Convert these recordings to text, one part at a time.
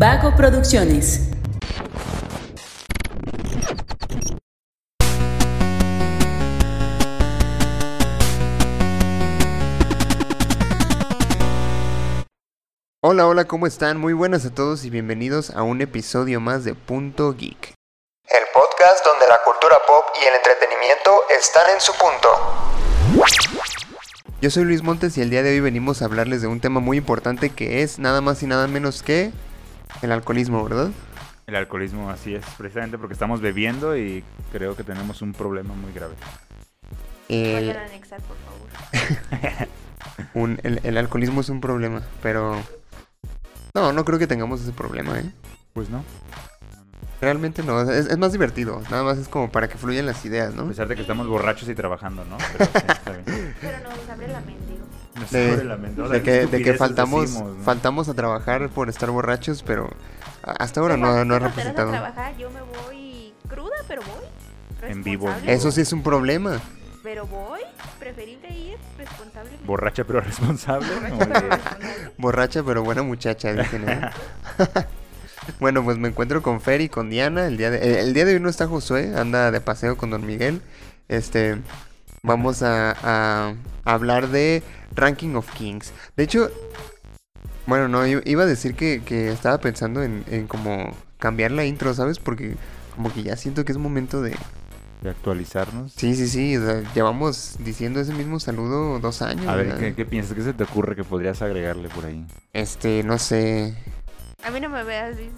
Vago Producciones. Hola, hola, ¿cómo están? Muy buenas a todos y bienvenidos a un episodio más de Punto Geek. El podcast donde la cultura pop y el entretenimiento están en su punto. Yo soy Luis Montes y el día de hoy venimos a hablarles de un tema muy importante que es nada más y nada menos que el alcoholismo, ¿verdad? El alcoholismo, así es, precisamente porque estamos bebiendo y creo que tenemos un problema muy grave. El, a anexar, por favor. un- el- el alcoholismo es un problema, pero... No, no creo que tengamos ese problema, ¿eh? Pues no, Realmente no, es, es más divertido, nada más es como para que fluyan las ideas, a ¿no? pesar de que estamos borrachos y trabajando, ¿no? Pero sí, está bien. Pero nos abre la mente, De, que, de que faltamos, decimos, ¿no? faltamos a trabajar por estar borrachos, pero hasta ahora no, no ha representado. a trabajar, yo me voy cruda, pero voy. En vivo. Eso sí es un problema. Pero voy, preferible ir responsable. Borracha pero responsable. Borracha, pero buena muchacha, dicen. ¿eh? bueno, pues me encuentro con Fer y con Diana. El día, de, el día de hoy no está Josué, anda de paseo con Don Miguel. Este, vamos a, a hablar de Ranking of Kings. De hecho, bueno, no, iba a decir que, que estaba pensando en, en como cambiar la intro, ¿sabes? Porque como que ya siento que es momento de... De actualizarnos. Sí, sí, sí, o sea, llevamos diciendo ese mismo saludo dos años. A ver. ¿qué, ¿qué piensas? ¿Qué se te ocurre que podrías agregarle por ahí? Este, no sé... A mí no me veas así.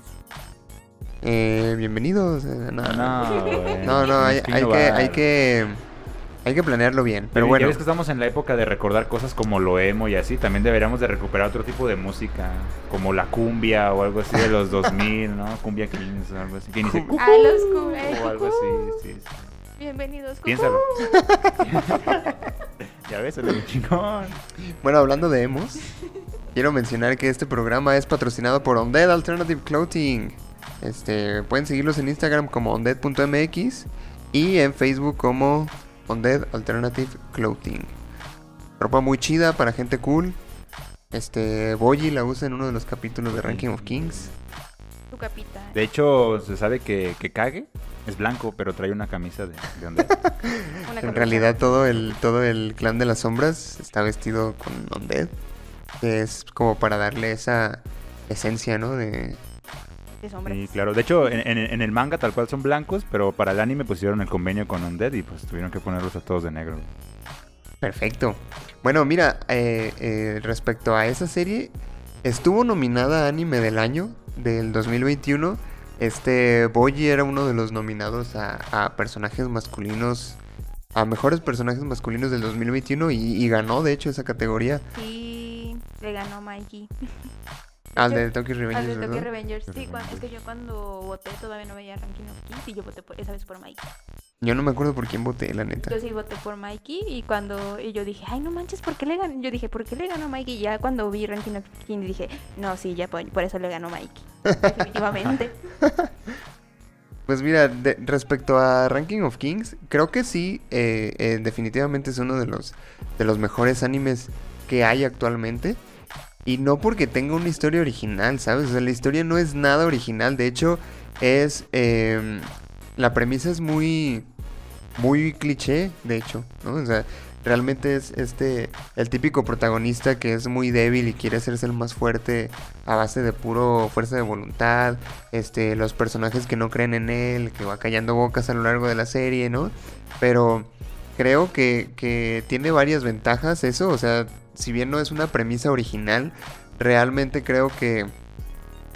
Eh, bienvenidos. eh, no, No, güey. no, no, hay, que hay que, innovar. hay que, hay que planearlo bien. Pero Ya bueno, ves que estamos en la época de recordar cosas como lo emo y así. También deberíamos de recuperar otro tipo de música, como la cumbia o algo así de los 2000, ¿no? Cumbia Kings o algo así. Que ni se A los cu- eh, o algo así, sí, sí. Bienvenidos. cucú. Piénsalo. ya ves, el chingón. bueno, hablando de emos, quiero mencionar que este programa es patrocinado por Undead Alternative Clothing. Este, pueden seguirlos en Instagram como undead.mx y en Facebook como Undead Alternative Clothing. Ropa muy chida para gente cool. Este, Boyi la usa en uno de los capítulos de Ranking of Kings. Tu capita. De hecho, se sabe que, que Kage es blanco, pero trae una camisa de, de Undead. Una En realidad todo el, todo el clan de las sombras está vestido con Undead. Que es como para darle esa esencia, ¿no? De... Sí, claro. De hecho, en, en- en el manga tal cual son blancos, pero para el anime pusieron el convenio con Undead y pues tuvieron que ponerlos a todos de negro. Perfecto. Bueno, mira, eh, eh, respecto a esa serie, estuvo nominada a Anime del Año del 2021. Este Boyi era uno de los nominados a, a personajes masculinos, a mejores personajes masculinos del 2021 y, y ganó, de hecho, esa categoría Sí, le ganó Mikey. al de Tokyo Al Revengers, de Tokyo. Revengers. Sí, es que yo cuando voté todavía no veía Ranking of Kings y yo voté por- esa vez por Mikey. Yo no me acuerdo por quién voté, la neta. Yo sí voté por Mikey y cuando y yo dije, ay, no manches, ¿por qué le ganó? Yo dije, ¿por qué le ganó Mikey? Y ya cuando vi Ranking of Kings dije, no, sí, ya por, por eso le ganó Mikey. Definitivamente. Pues mira, de- respecto a Ranking of Kings, creo que sí, eh, eh, definitivamente es uno de los, de los mejores animes que hay actualmente. Y no porque tenga una historia original, ¿sabes? O sea, la historia no es nada original. De hecho, es... em, la premisa es muy... Muy cliché, de hecho, ¿no? O sea, realmente es este... El típico protagonista que es muy débil y quiere hacerse el más fuerte a base de puro fuerza de voluntad este, los personajes que no creen en él, que va callando bocas a lo largo de la serie, ¿no? Pero creo que, que tiene varias ventajas eso, o sea, si bien no es una premisa original, realmente creo que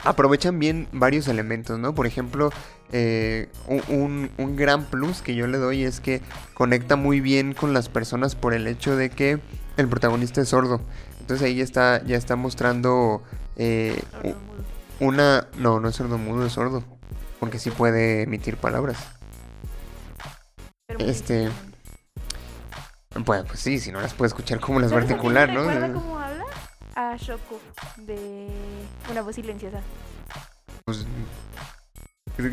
aprovechan bien varios elementos, ¿no? Por ejemplo, eh, un, un- gran plus que yo le doy es que conecta muy bien con las personas por el hecho de que el protagonista es sordo. Entonces ahí ya está, ya está mostrando eh, una... No, no es sordo mudo, es sordo. Porque sí puede emitir palabras. Este. Pues, pues sí, si no las puede escuchar, ¿cómo las va a ¿Sabes a articular, no? recuerda cómo habla? A Shoko de Una voz silenciosa. Pues,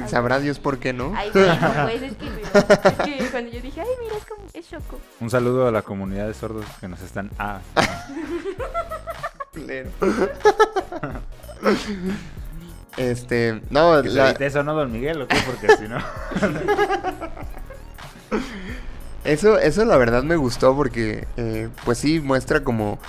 sabrá Dios por qué, ¿no? Ay, bueno, pues es que, es que cuando yo dije, ay, mira, es como, es Shoko. Un saludo a la comunidad de sordos que nos están... Ah, Culero. Este, no, la- eso, ¿no, don Miguel? ¿O qué? Porque si no... Eso, eso la verdad me gustó porque, eh, pues sí, muestra como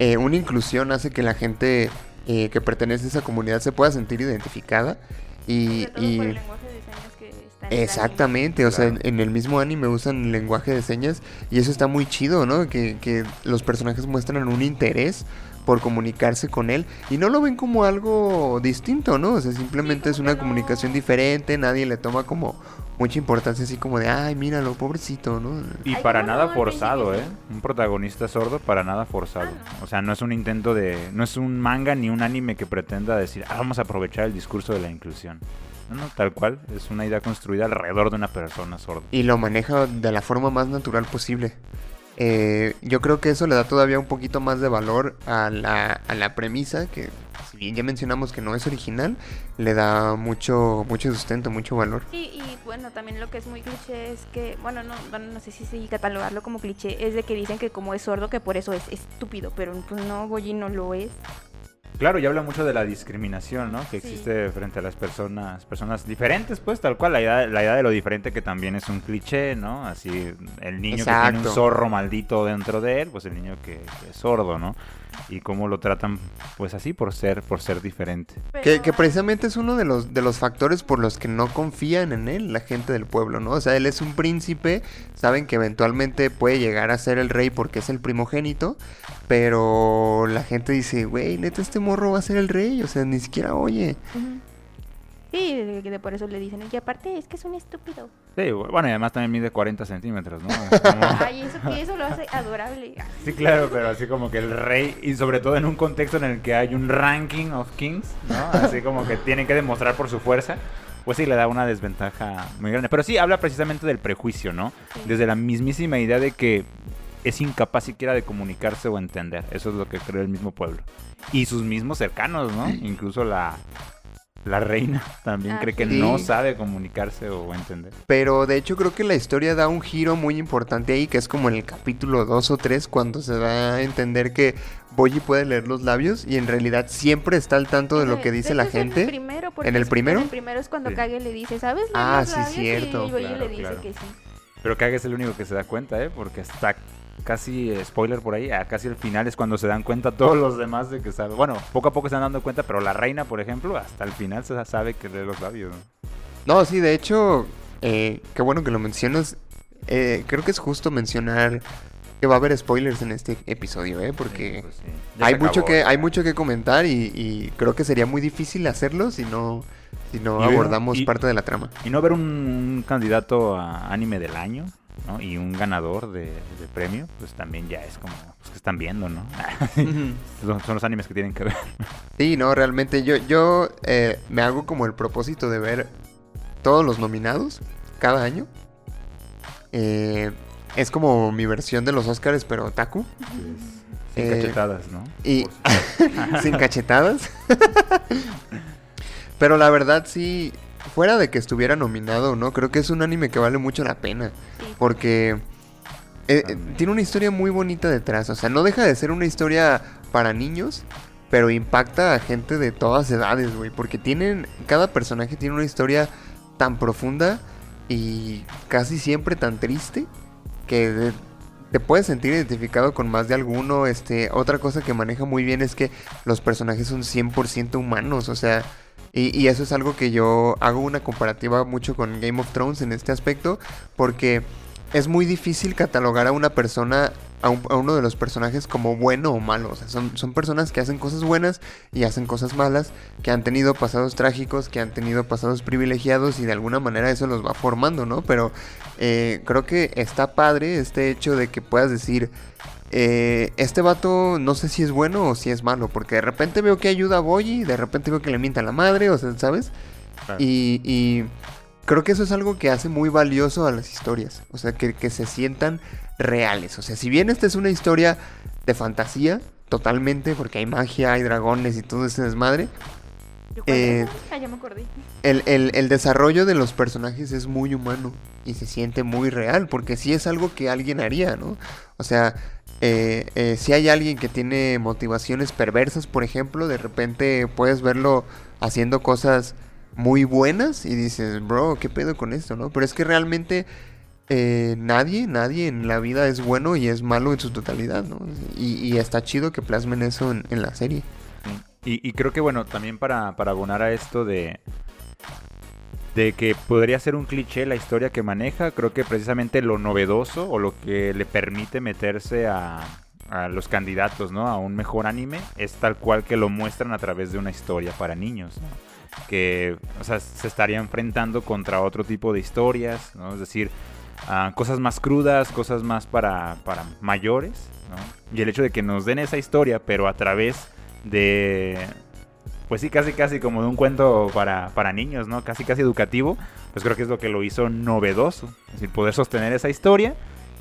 eh, una inclusión, hace que la gente eh, que pertenece a esa comunidad se pueda sentir identificada. Y, Sobre todo y- por el lenguaje de señas que está en el anime. exactamente, o sea, en, Claro. en el mismo anime usan lenguaje de señas y eso está muy chido, ¿no? Que, que los personajes muestran un interés por comunicarse con él y no lo ven como algo distinto, ¿no? O sea, simplemente es una no- comunicación diferente, nadie le toma como mucha importancia así como de, ay, míralo, pobrecito, ¿no? Y Ay, para ¿cómo nada forzado, ¿eh? Un protagonista sordo para nada forzado. Ah. O sea, no es un intento de... No es un manga ni un anime que pretenda decir, ah, vamos a aprovechar el discurso de la inclusión. No, no, tal cual. Es una idea construida alrededor de una persona sorda. y lo maneja de la forma más natural posible. Eh, yo creo que eso le da todavía un poquito más de valor a la, a la premisa, que si bien ya mencionamos que no es original, le da mucho, mucho sustento, mucho valor. Sí, y bueno, también lo que es muy cliché es que, bueno, no, bueno, no sé si sí catalogarlo como cliché, es de que dicen que como es sordo que por eso es estúpido, pero pues no, Goyi no lo es. Claro, y habla mucho de la discriminación, ¿no? Que Sí. existe frente a las personas, personas diferentes, pues, tal cual, la idea, la idea de lo diferente que también es un cliché, ¿no? Así, el niño que tiene Exacto. un zorro maldito dentro de él, pues el niño que, que es sordo, ¿no? Y cómo lo tratan, pues así, por ser, por ser diferente. Que, Pero- que precisamente es uno de los, de los factores por los que no confían en él la gente del pueblo, ¿no? O sea, él es un príncipe, saben que eventualmente puede llegar a ser el rey porque es el primogénito, pero la gente dice, güey, neta, este morro va a ser el rey, o sea, ni siquiera oye. Sí, de, de por eso le dicen, y aparte es que es un estúpido. Sí, bueno, y además también mide 40 centímetros, ¿no? Como- Ay, eso que eso lo hace adorable. Sí, claro, pero así como que el rey, y sobre todo en un contexto en el que hay un ranking of kings, ¿no? Así como que tienen que demostrar por su fuerza, pues sí le da una desventaja muy grande. Pero sí habla precisamente del prejuicio, ¿no? Sí. Desde la mismísima idea de que es incapaz siquiera de comunicarse o entender. Eso es lo que cree el mismo pueblo. Y sus mismos cercanos, ¿no? Incluso la, la reina también Ah, cree que sí. no sabe comunicarse o entender. Pero de hecho creo que la historia da un giro muy importante ahí, que es como en el capítulo 2 o 3, cuando se da a entender que Boyi puede leer los labios y en realidad siempre está al tanto de lo que dice la hecho gente. En el primero, porque ¿En el es- primero? En el primero es cuando Sí. Kage le dice, ¿sabes? leer Ah, los sí, labios?" cierto. Y Claro, le dice claro. que sí. Pero Kage es el único que se da cuenta, ¿eh? Porque está casi, spoiler por ahí, a casi al final es cuando se dan cuenta todos los demás de que sabe. Bueno, poco a poco se están dando cuenta, pero la reina, por ejemplo, hasta el final se sabe que lee los labios. ¿no? Sí, de hecho, eh, qué bueno que lo mencionas. Eh, creo que es justo mencionar que va a haber spoilers en este episodio, ¿eh? Porque Sí, pues sí. Hay mucho acabó, que ya. hay mucho que comentar y, y creo que sería muy difícil hacerlo si no si no Y abordamos y- parte de la trama. Y no ver un candidato a anime del año, ¿no? Y un ganador de, de premio, pues también ya es como, pues que están viendo, ¿no? son, son los animes que tienen que ver. Sí, no, realmente yo, yo eh, me hago como el propósito de ver todos los nominados cada año. Eh, es como mi versión de los Oscars, pero otaku. Sin Eh, cachetadas, ¿no? y- sin cachetadas. Pero la verdad sí, fuera de que estuviera nominado o no, creo que es un anime que vale mucho la pena. Porque eh, eh, tiene una historia muy bonita detrás. O sea, no deja de ser una historia para niños, pero impacta a gente de todas edades, güey. Porque tienen, cada personaje tiene una historia tan profunda y casi siempre tan triste que de- te puedes sentir identificado con más de alguno. Este, otra cosa que maneja muy bien es que los personajes son 100% humanos, o sea, y, y eso es algo que yo hago una comparativa mucho con Game of Thrones en este aspecto, porque es muy difícil catalogar a una persona, a, un- a uno de los personajes como bueno o malo. O sea, son, son personas que hacen cosas buenas y hacen cosas malas, que han tenido pasados trágicos, que han tenido pasados privilegiados y de alguna manera eso los va formando, ¿no? Pero eh, creo que está padre este hecho de que puedas decir, eh, este vato no sé si es bueno o si es malo, porque de repente veo que ayuda a Boyi, de repente veo que le mienta a la madre, o sea, ¿sabes? Y, y creo que eso es algo que hace muy valioso a las historias, o sea, que, que se sientan reales. O sea, si bien esta es una historia de fantasía, totalmente, porque hay magia, hay dragones y todo ese desmadre, ¿Yo cuál eh? Ah, ya me acordé. el, el- el desarrollo de los personajes es muy humano y se siente muy real, porque sí es algo que alguien haría, ¿no? O sea, eh, eh, si hay alguien que tiene motivaciones perversas, por ejemplo, de repente puedes verlo haciendo cosas muy buenas y dices, bro, ¿qué pedo con esto, no? Pero es que realmente eh, nadie, nadie en la vida es bueno y es malo en su totalidad, ¿no? Y, está chido que plasmen eso en, la serie. Y, y creo que, bueno, también para, para abonar a esto de, de que podría ser un cliché la historia que maneja, creo que precisamente lo novedoso o lo que le permite meterse a, a los candidatos, ¿no? A un mejor anime es tal cual que lo muestran a través de una historia para niños, ¿no? Que, o sea, se estaría enfrentando contra otro tipo de historias, ¿no? Es decir, ah, cosas más crudas, cosas más para, para mayores, ¿no? Y el hecho de que nos den esa historia, pero a través de, pues sí, casi casi como de un cuento para, para niños, ¿no? Casi casi educativo, pues creo que es lo que lo hizo novedoso. Es decir, poder sostener esa historia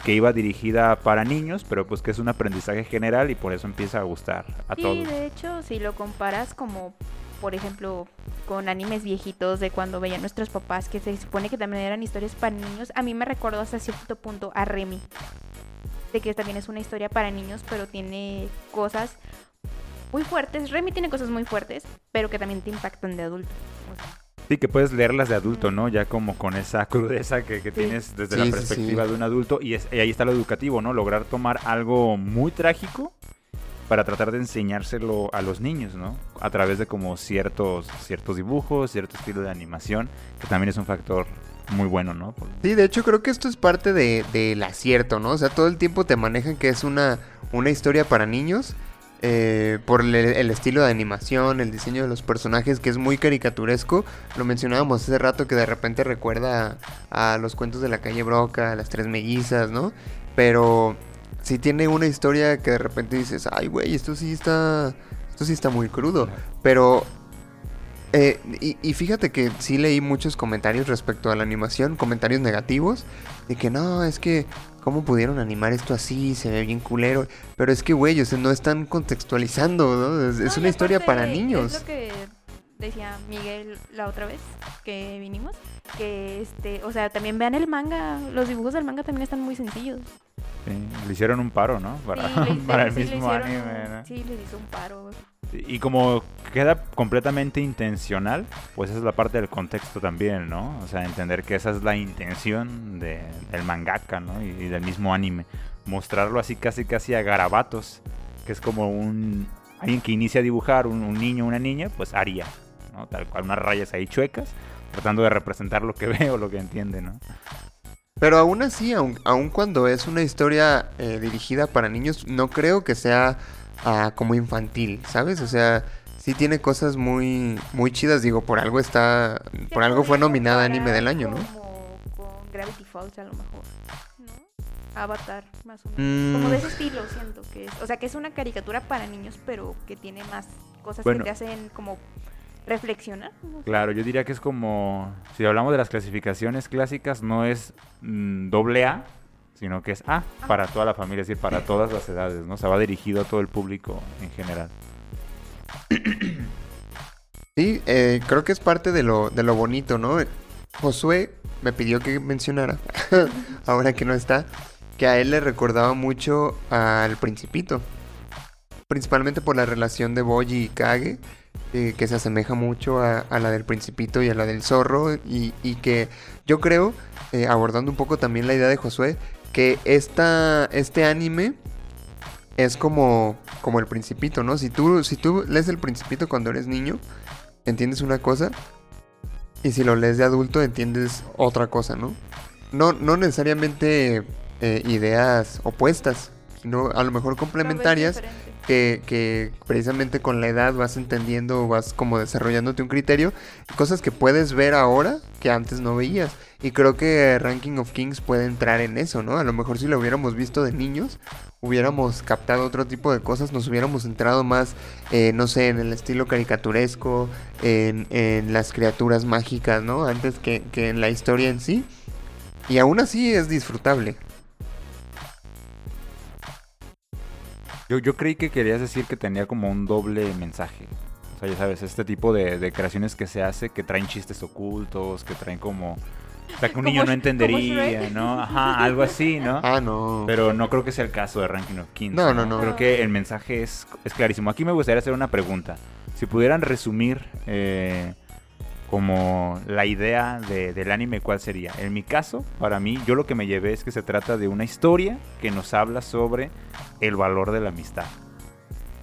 que iba dirigida para niños, pero pues que es un aprendizaje general y por eso empieza a gustar a Sí, todos. de hecho, si lo comparas como, por ejemplo, con animes viejitos de cuando veían nuestros papás, que se supone que también eran historias para niños, a mí me recordó hasta cierto punto a Remy. De que también es una historia para niños, pero tiene cosas muy fuertes. Remy tiene cosas muy fuertes, pero que también te impactan de adulto. O sea, Sí, que puedes leerlas de adulto, ¿no? Ya como con esa crudeza que, que Sí. tienes desde Sí, la sí, perspectiva sí. de un adulto. Y, es- y ahí está lo educativo, ¿no? Lograr tomar algo muy trágico para tratar de enseñárselo a los niños, ¿no? A través de como ciertos, ciertos dibujos, cierto estilo de animación, que también es un factor muy bueno, ¿no? Sí, de hecho creo que esto es parte de- del acierto, ¿no? O sea, todo el tiempo te manejan que es una, una historia para niños eh, por el, el estilo de animación, el diseño de los personajes que es muy caricaturesco. Lo mencionábamos hace rato que de repente recuerda a, a los cuentos de la calle Broca, a las tres mellizas, ¿no? Pero sí tiene una historia que de repente dices, ay, güey, esto sí está, esto sí está muy crudo. Pero eh, y, y fíjate que sí leí muchos comentarios respecto a la animación, comentarios negativos, de que no, es que, ¿cómo pudieron animar esto así? Se ve bien culero. Pero es que, güey, o sea, no están contextualizando, ¿no? Es, una historia para niños. Es lo que decía Miguel la otra vez que vinimos, que este, o sea, también vean el manga, los dibujos del manga también están muy sencillos. sí, le hicieron un paro, ¿no? Para, Sí, le- para el sí mismo hicieron anime, ¿no? Sí, les hizo un paro. Y como queda completamente intencional, pues esa es la parte del contexto también, ¿no? O sea, entender que esa es la intención de- del mangaka, ¿no? Y, y del mismo anime. Mostrarlo así casi casi a garabatos, que es como un... Alguien que inicia a dibujar, un, un niño una niña, pues haría, ¿no? Tal cual, unas rayas ahí chuecas, tratando de representar lo que ve o lo que entiende, ¿no? Pero aún así, aun, aun cuando es una historia eh, dirigida para niños, no creo que sea ah, como infantil, ¿sabes? O sea, sí tiene cosas muy, muy chidas. Digo, por algo está, por algo fue nominada anime del año, ¿no? Como con Gravity Falls a lo mejor, ¿no? Avatar, más o menos. Como de Mm, ese estilo, siento que es. O sea, que es una caricatura para niños, pero que tiene más cosas Bueno. que te hacen como reflexionar. no sé. Claro, yo diría que es como, si hablamos de las clasificaciones clásicas, no es mm, doble A, sino que es A para toda la familia, es decir, para todas las edades, ¿no? O sea, va dirigido a todo el público en general. Sí, eh, creo que es parte de lo, de lo bonito, ¿no? Josué me pidió que mencionara, ahora que no está, que a él le recordaba mucho al Principito. Principalmente por la relación de Boyi y Kage, eh, que se asemeja mucho a, a la del Principito y a la del Zorro. Y, y que yo creo, eh, abordando un poco también la idea de Josué, que esta, este anime es como, como el Principito, ¿no? Si tú, si tú lees el Principito cuando eres niño, entiendes una cosa. Y si lo lees de adulto, entiendes otra cosa, ¿no? No, no necesariamente eh, ideas opuestas, sino a lo mejor complementarias. Que, que precisamente con la edad vas entendiendo, vas como desarrollándote un criterio, cosas que puedes ver ahora que antes no veías. Y creo que Ranking of Kings puede entrar en eso, ¿no? A lo mejor si lo hubiéramos visto de niños, hubiéramos captado otro tipo de cosas, nos hubiéramos entrado más, eh, no sé, en el estilo caricaturesco, en, en las criaturas mágicas, ¿no? Antes que, que en la historia en sí. Y aún así es disfrutable. Yo, yo creí que querías decir que tenía como un doble mensaje. O sea, ya sabes, este tipo de, de creaciones que se hace, que traen chistes ocultos, que traen como O sea, que un niño no entendería. ¿no? Ajá, algo así, ¿no? Ah, no. Pero no creo que sea el caso de Ranking of Kings. No, no, no. Creo que el mensaje es, es clarísimo. Aquí me gustaría hacer una pregunta. Si pudieran resumir eh, como la idea de- del anime, ¿cuál sería? En mi caso, para mí, yo lo que me llevé es que se trata de una historia que nos habla sobre el valor de la amistad.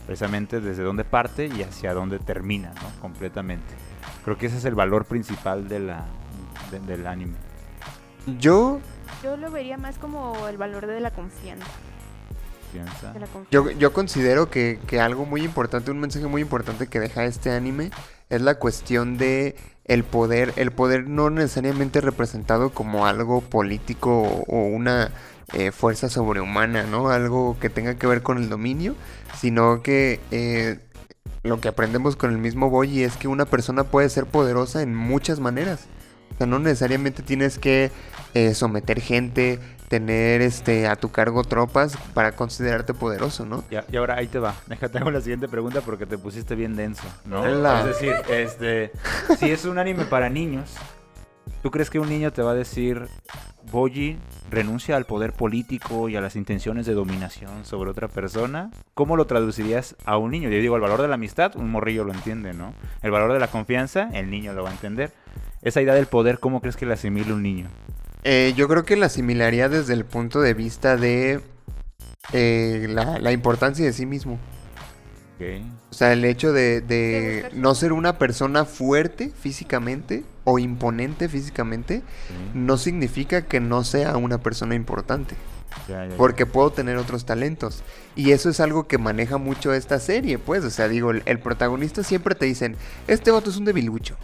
Precisamente desde dónde parte y hacia dónde termina, ¿no? Completamente. Creo que ese es el valor principal de la, de- del anime. Yo, Yo lo vería más como el valor de la confianza. Piensa. de la confianza. yo, yo considero que, que algo muy importante, un mensaje muy importante que deja este anime es la cuestión de el poder, el poder no necesariamente representado como algo político o, una eh, fuerza sobrehumana, ¿no? Algo que tenga que ver con el dominio, sino que eh, lo que aprendemos con el mismo Boyi es que una persona puede ser poderosa en muchas maneras. O sea, no necesariamente tienes que eh, someter gente, tener este a tu cargo tropas para considerarte poderoso, ¿no? Ya, y ahora ahí te va. Déjate hago la siguiente pregunta porque te pusiste bien denso, ¿no? Hola. Es decir, este, si es un anime para niños, ¿tú crees que un niño te va a decir, Boji renuncia al poder político y a las intenciones de dominación sobre otra persona? ¿Cómo lo traducirías a un niño? Yo digo, el valor de la amistad, un morrillo lo entiende, ¿no? El valor de la confianza, el niño lo va a entender. Esa idea del poder, ¿cómo crees que la asimila un niño? Eh, yo creo que la asimilaría desde el punto de vista de eh, la, la importancia de sí mismo. Ok. O sea, el hecho de, no ser una persona fuerte físicamente o imponente físicamente no significa que no sea una persona importante. Ya, ya, ya. Porque puedo tener otros talentos. Y eso es algo que maneja mucho esta serie, pues. O sea, digo, el, el protagonista siempre te dicen, este vato es un debilucho.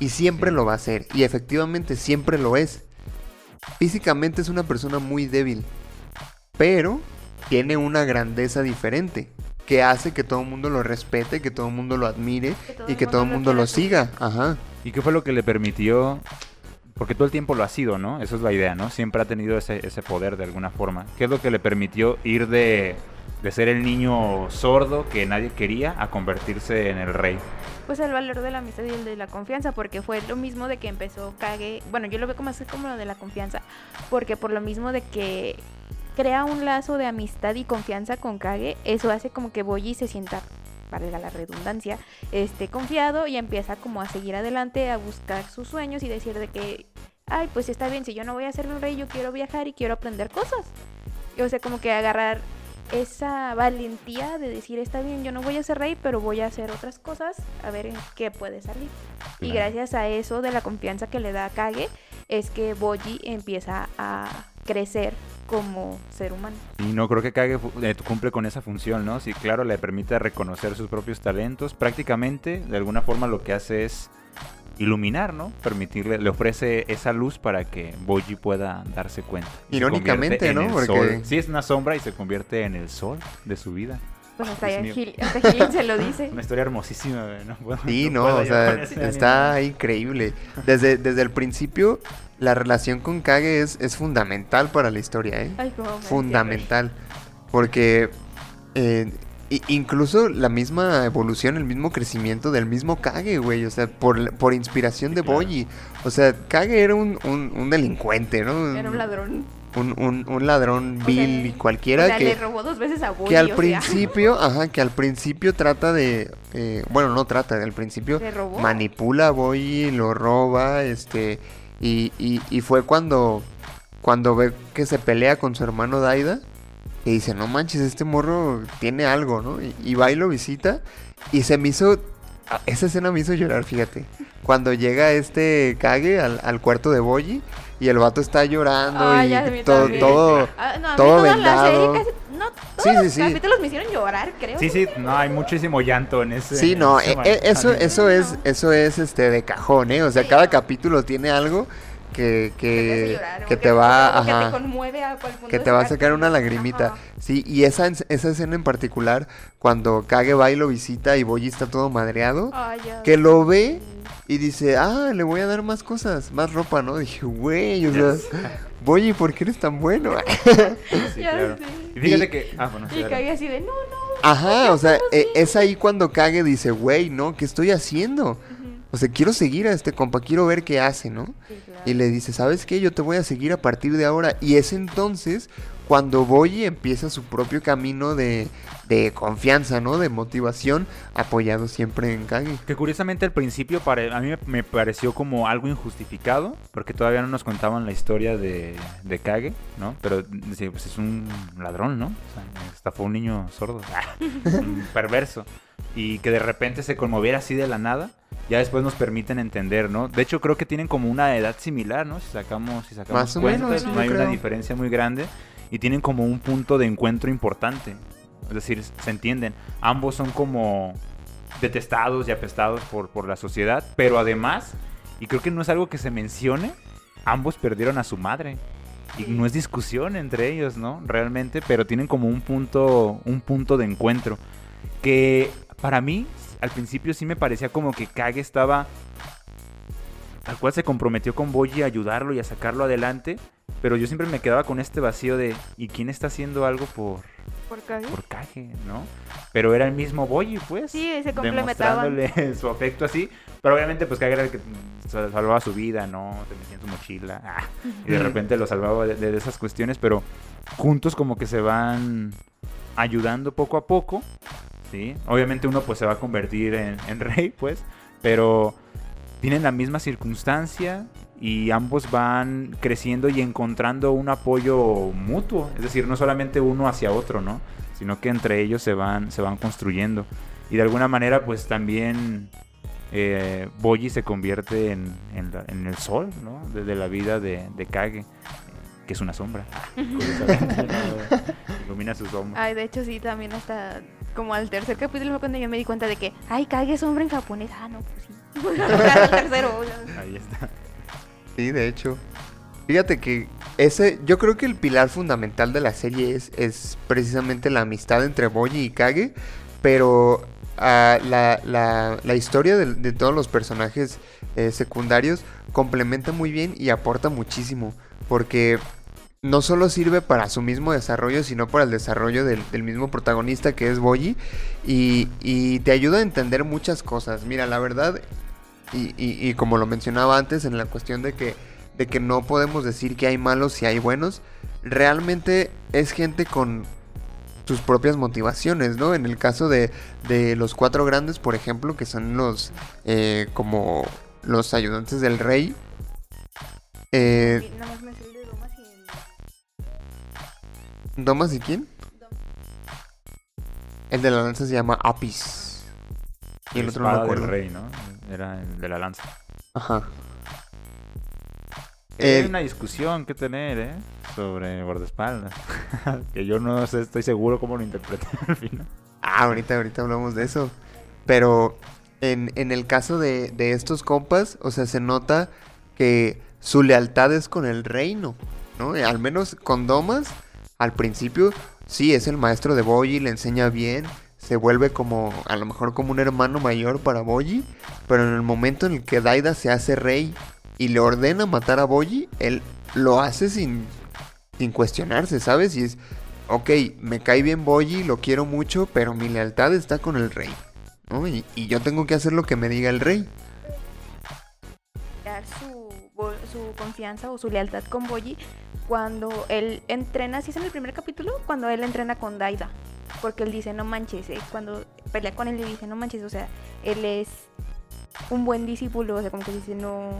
Y siempre Sí. lo va a hacer. Y efectivamente siempre lo es. Físicamente es una persona muy débil. Pero tiene una grandeza diferente. Que hace que todo el mundo lo respete, que todo el mundo lo admire y que todo el mundo lo siga. Ajá. ¿Y qué fue lo que le permitió? Porque todo el tiempo lo ha sido, ¿no? Esa es la idea, ¿no? Siempre ha tenido ese, ese poder de alguna forma. ¿Qué es lo que le permitió ir de, de ser el niño sordo que nadie quería a convertirse en el rey? Pues el valor de la amistad y el de la confianza, porque fue lo mismo de que empezó Kage. Bueno, yo lo veo como así como lo de la confianza, porque por lo mismo de que crea un lazo de amistad y confianza con Kage, eso hace como que Boyi se sienta, valga la redundancia, este confiado y empieza como a seguir adelante, a buscar sus sueños y decir de que, ay, pues está bien, si yo no voy a ser un rey, yo quiero viajar y quiero aprender cosas. O sea, como que agarrar esa valentía de decir, está bien, yo no voy a ser rey, pero voy a hacer otras cosas, a ver en qué puede salir. Y Claro. gracias a eso de la confianza que le da a Kage, es que Boji empieza a crecer como ser humano. Y no creo que Kage eh, cumple con esa función, ¿no? Sí, claro, le permite reconocer sus propios talentos. Prácticamente, de alguna forma, lo que hace es iluminar, ¿no? Permitirle, le ofrece esa luz para que Boji pueda darse cuenta. Irónicamente, ¿no? Porque- sol. Sí, es una sombra y se convierte en el sol de su vida. Pues hasta. Gil, hasta Gillian se lo dice. Una historia hermosísima, no Sí, no, o sea, anime. está increíble. Desde, desde el principio, la relación con Kage es, es fundamental para la historia, ¿eh? Ay, Fundamental. Porque eh, incluso la misma evolución, el mismo crecimiento del mismo Kage, güey. O sea, por, por inspiración Sí, de claro. Boyi. O sea, Kage era un, un- un delincuente, ¿no? Era un ladrón. Un, un- un ladrón vil y cualquiera o sea, que le robó dos veces a Boyi. que al o sea, principio, ajá, que al principio trata de, eh, bueno, no trata, al principio le robó. manipula a Boyi, lo roba, este, y, y, y fue cuando, cuando ve que se pelea con su hermano Daida, y dice, no manches, este morro tiene algo, ¿no? Y, y va y lo visita, y se me hizo, esa escena me hizo llorar, fíjate, cuando llega este Kage al, al cuarto de Boyi, y el vato está llorando, Ah, y todo, también. todo, Ah, no, todo toda la serie vendado. casi- no, todos Sí, sí, los sí. capítulos me hicieron llorar, creo. Sí, sí, no, hay muchísimo llanto en ese. Sí, no, ese e- e- eso, eso es, eso es este de cajón, ¿eh? O sea, Sí, cada capítulo tiene algo que, Que te que, que va, o que te ajá, conmueve a que te va a sacar una lagrimita. Ajá. Sí, y esa, esa escena en particular, cuando Kage va y lo visita y Boyi está todo madreado, que lo ve y dice, ah, le voy a dar más cosas, más ropa, ¿no? Dije, güey, o sea, Boyi, ¿por qué eres tan bueno? Sí, claro. Y fíjate que. Ah, bueno, Y así de, no, no. Ajá, o sea, e- es ahí cuando Kage dice, güey, ¿no? ¿Qué estoy haciendo? O sea, quiero seguir a este compa, quiero ver qué hace, ¿no? Sí, claro. Y le dice, ¿sabes qué? Yo te voy a seguir a partir de ahora. Y es entonces cuando Boyi empieza su propio camino de, de confianza, ¿no? De motivación, apoyado siempre en Kage. Que curiosamente al principio pare- a mí me- pareció como algo injustificado, porque todavía no nos contaban la historia de, de Kage, ¿no? Pero pues es un ladrón, ¿no? O sea, estafó a un niño sordo, un perverso, y que de repente se conmoviera así de la nada. Ya después nos permiten entender, ¿no? De hecho, creo que tienen como una edad similar, ¿no? Si sacamos, si sacamos Más cuentas, menos, no hay una diferencia muy grande. Y tienen como un punto de encuentro importante. Es decir, se entienden. Ambos son como detestados y apestados por, por la sociedad, pero además, y creo que no es algo que se mencione, ambos perdieron a su madre. Y no es discusión entre ellos, ¿no? Realmente, pero tienen como un punto, un punto de encuentro. Que para mí, al principio sí me parecía como que Kage estaba. Al cual se comprometió con Boji a ayudarlo y a sacarlo adelante. Pero yo siempre me quedaba con este vacío de. ¿Y quién está haciendo algo por, ¿Por Kage? por Kage, ¿no? Pero era el mismo Boyi, pues. Sí, se complementaban. Demostrándole su afecto así. Pero obviamente, pues Kage era el que sal- salvaba su vida, ¿no? Te metía en su mochila. ah, y de repente lo salvaba de, de esas cuestiones. Pero juntos, como que se van ayudando poco a poco. ¿Sí? Obviamente, uno, pues se va a convertir en, en rey, pues. Pero tienen la misma circunstancia y ambos van creciendo y encontrando un apoyo mutuo, es decir, no solamente uno hacia otro, ¿no? Sino que entre ellos se van, se van construyendo. Y de alguna manera, pues también eh, Boyi se convierte en, en la- en el sol, ¿no? De, de la vida de, de Kage, que es una sombra. Ilumina su sombra. Ay, de hecho sí, también hasta como al tercer capítulo fue cuando yo me di cuenta de que, ay, Kage es hombre en japonés. Ah, no, pues sí. El tercero. Ahí está. Sí, de hecho. Fíjate que ese, yo creo que el pilar fundamental de la serie es, es precisamente la amistad entre Boyi y Kage, pero ah, la, la- la historia de, de todos los personajes eh, secundarios complementa muy bien y aporta muchísimo, porque no solo sirve para su mismo desarrollo, sino para el desarrollo del, del mismo protagonista que es Boyi, y, y te ayuda a entender muchas cosas. Mira, la verdad, y, y- y como lo mencionaba antes, en la cuestión de que, de que no podemos decir que hay malos y hay buenos, realmente es gente con sus propias motivaciones, ¿no? En el caso de, de los cuatro grandes, por ejemplo, que son los eh, como los ayudantes del rey. Eh, ¿Domas y quién? El de la lanza se llama Apis. Y el La otro no me del rey, ¿no? Era el de la lanza. Ajá. Hay Eh, una discusión que tener, ¿eh? Sobre guardaespaldas. que yo no sé, estoy seguro cómo lo interpreté al final. Ah, ahorita, ahorita hablamos de eso. Pero en, en el caso de, de estos compas, o sea, se nota que su lealtad es con el reino, ¿no? Al menos con Domas, al principio, sí, es el maestro de Boyi, le enseña bien, se vuelve como, a lo mejor como un hermano mayor para Boyi, pero en el momento en el que Daida se hace rey y le ordena matar a Boyi, él lo hace sin, sin cuestionarse, ¿sabes? Y es, ok, me cae bien Boyi, lo quiero mucho, pero mi lealtad está con el rey, ¿no? Y, yo tengo que hacer lo que me diga el rey. Su confianza o su lealtad con Boyi cuando él entrena, si es en el primer capítulo, cuando él entrena con Daida. Porque él dice, no manches, eh, cuando pelea con él le dice, no manches, o sea, él es un buen discípulo, o sea, como que dice, no...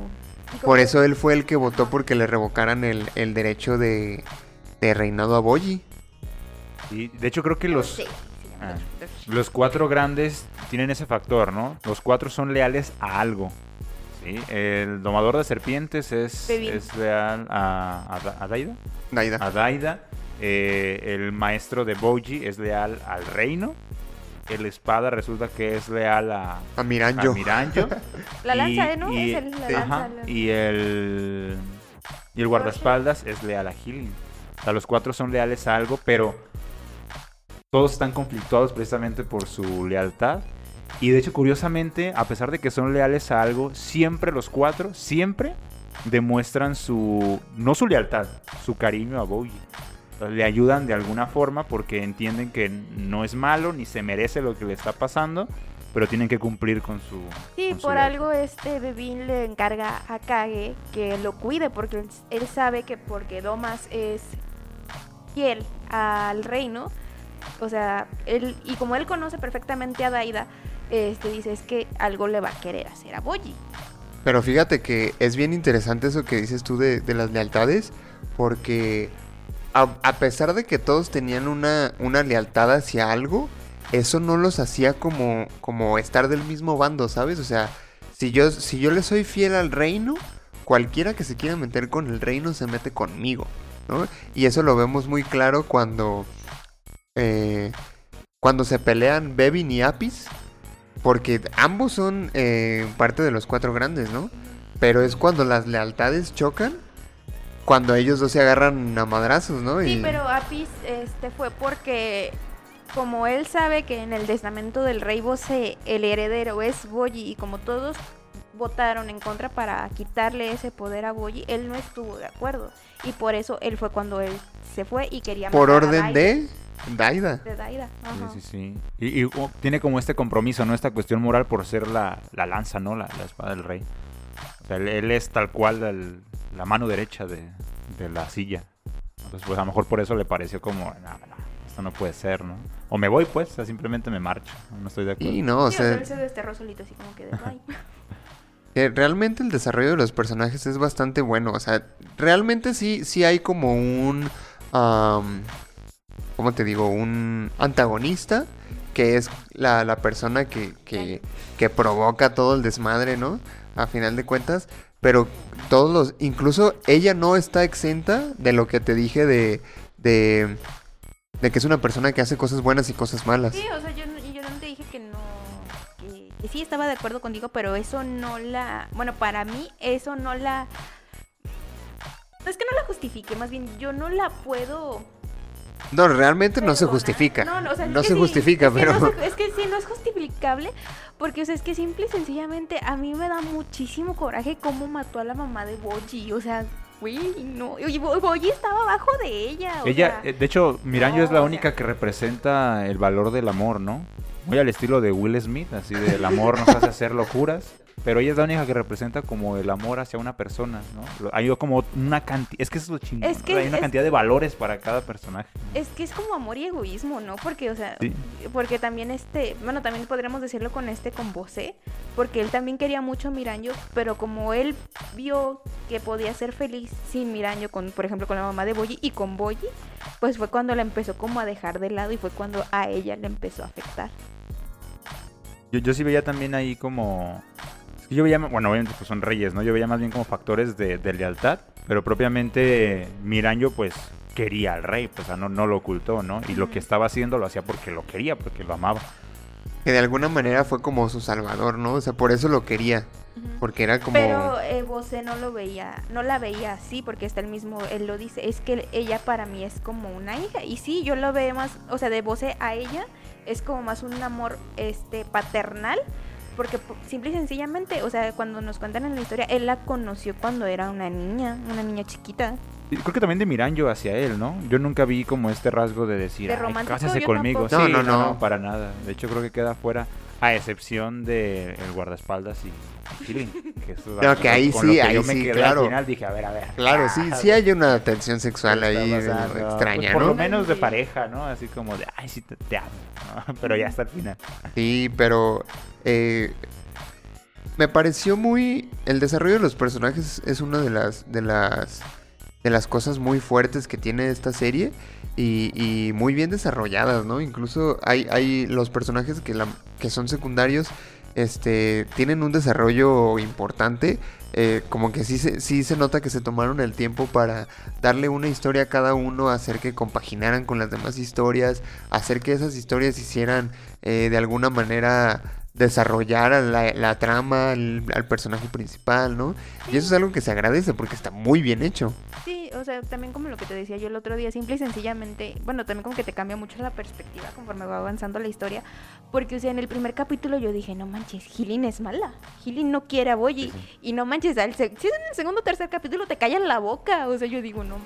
Por eso él fue el que votó porque le revocaran el, el derecho de, de reinado a Boyi. Y de hecho creo que los, Sí, sí, Ah. sí. los cuatro grandes tienen ese factor, ¿no? Los cuatro son leales a algo. ¿Sí? El domador de serpientes es, es leal a, a, Da- a Daida. Daida. A Daida. Eh, el maestro de Boji es leal al reino. El espada resulta que es leal a, A a Miranjo. Miranjo. La lanza, Y- ¿eh? ¿no? y- es el, la sí. lanza. Ajá, la- y el y el guardaespaldas es leal a Healing. O sea, los cuatro son leales a algo, pero todos están conflictuados precisamente por su lealtad. Y de hecho, curiosamente, a pesar de que son leales a algo, siempre los cuatro, siempre demuestran su, no su lealtad, su cariño a sea, le ayudan de alguna forma porque entienden que no es malo ni se merece lo que le está pasando, pero tienen que cumplir con su... Sí, con por algo este Bebín le encarga a Kage que lo cuide porque él, él sabe que porque Domas es fiel al reino, o sea, él y como él conoce perfectamente a Daida, este dice es que algo le va a querer hacer a Boji. Pero fíjate que es bien interesante eso que dices tú de, las lealtades, porque a, a pesar de que todos tenían una, una lealtad hacia algo, eso no los hacía como, como estar del mismo bando, ¿sabes? O sea, si yo, si yo le soy fiel al reino, cualquiera que se quiera meter con el reino se mete conmigo, ¿no? Y eso lo vemos muy claro cuando, eh, cuando se pelean Bevin y Apis, porque ambos son eh, parte de los cuatro grandes, ¿no? Pero es cuando las lealtades chocan, cuando ellos dos se agarran a madrazos, ¿no? Sí, Y- pero Apis este fue porque como él sabe que en el testamento del rey Bose el heredero es Boyi y como todos votaron en contra para quitarle ese poder a Boyi, él no estuvo de acuerdo y por eso él fue cuando él se fue y quería por matar a orden de Daida. de Daida. ajá. Sí, sí, sí. Y, y, oh, tiene como este compromiso, ¿no? Esta cuestión moral por ser la, la lanza, ¿no? La, la espada del rey. O sea, él, él es tal cual el- la mano derecha de, de la silla. Entonces, pues a lo mejor por eso le pareció como, no, no, esto no puede ser, ¿no? O me voy, pues, o sea, simplemente me marcho. No estoy de acuerdo. Y no, o sea, sea, él se desterró solito así como que de bye. que realmente el desarrollo de los personajes es bastante bueno. O sea, realmente sí, sí hay como un. ¿Cómo te digo? Un antagonista. Que es la, la persona que, que, que provoca todo el desmadre, ¿no? A final de cuentas. Pero todos los. Incluso ella no está exenta de lo que te dije de. de. de que es una persona que hace cosas buenas y cosas malas. Sí, o sea, yo, no- yo no te dije que no. Que, que sí estaba de acuerdo contigo, pero eso no la. Bueno, para mí, eso no la. No es que no la justifique, más bien yo no la puedo. No, realmente no se justifica. No, no, o sea, no se sí, justifica, es que pero. no se- es que sí, no es justificable. Porque, o sea, es que simple y sencillamente a mí me da muchísimo coraje cómo mató a la mamá de Boji. O sea, güey, no. Boji estaba abajo de ella. o Ella, sea, eh, de hecho, Miranjo no, es la o única sea- que representa el valor del amor, ¿no? Muy al estilo de Will Smith, así de el amor nos hace hacer locuras. Pero ella es la única que representa como el amor hacia una persona, ¿no? Hay como una cantidad, es que eso es lo chingón, Es hay una cantidad de valores para cada personaje. Es que es como amor y egoísmo, ¿no? Porque, o sea, Sí. porque también este, bueno, también podríamos decirlo con este, con Bosé, porque él también quería mucho a Miranjo, pero como él vio que podía ser feliz sin Miranjo, con, por ejemplo, con la mamá de Boyi y con Boyi, pues fue cuando la empezó como a dejar de lado y fue cuando a ella le empezó a afectar. Yo, yo sí veía también ahí como... yo veía, bueno, obviamente pues son reyes, ¿no? Yo veía más bien como factores de, de lealtad, pero propiamente Miranjo pues quería al rey, pues o sea, no, no lo ocultó, ¿no? Y lo que estaba haciendo lo hacía porque lo quería, porque lo amaba. que de alguna manera fue como su salvador, ¿no? O sea, por eso lo quería. Porque era como. Pero eh, Bosé no lo veía, no la veía así, porque está el mismo, él lo dice, es que ella para mí es como una hija. Y sí, yo lo veo más, o sea, de Bosé a ella es como más un amor este paternal, porque po- simple y sencillamente, o sea, cuando nos cuentan en la historia, él la conoció cuando era una niña, una niña chiquita. Creo que también de Miranjo hacia él, ¿no? Yo nunca vi como este rasgo de decir, De "Ay, romántico, cásase yo conmigo. Sí, no, no, no. para nada. De hecho, creo que queda fuera, a excepción de el guardaespaldas y Killing. Que, eso es No, que ahí con sí, lo que ahí yo me sí, quedé claro. Al final dije, a ver, a ver. Claro, sí, ah, sí hay una tensión sexual ¿qué ahí pasando? extraña, Pues por ¿no? lo menos de pareja, ¿no? Así como de, ay, sí, te, te amo. ¿no? Pero ya hasta el final. Sí, pero eh, me pareció muy el desarrollo de los personajes es una de las de las de las cosas muy fuertes que tiene esta serie y, muy bien desarrolladas, ¿no? Incluso hay, los personajes que, son secundarios este, tienen un desarrollo importante. eh, como que sí se, sí se nota que se tomaron el tiempo para darle una historia a cada uno, hacer que compaginaran con las demás historias, hacer que esas historias hicieran eh, de alguna manera desarrollar a la, la trama al, al personaje principal, ¿no? Y eso es algo que se agradece porque está muy bien hecho. Sí, o sea, también como lo que te decía yo el otro día, simple y sencillamente, bueno, también como que te cambia mucho la perspectiva conforme va avanzando la historia, porque, o sea, en el primer capítulo yo dije, no manches, Gilin es mala, Gilin no quiere a Boyi, Sí, sí. y no manches, al si es en el segundo o tercer capítulo te callan la boca, o sea, yo digo, no,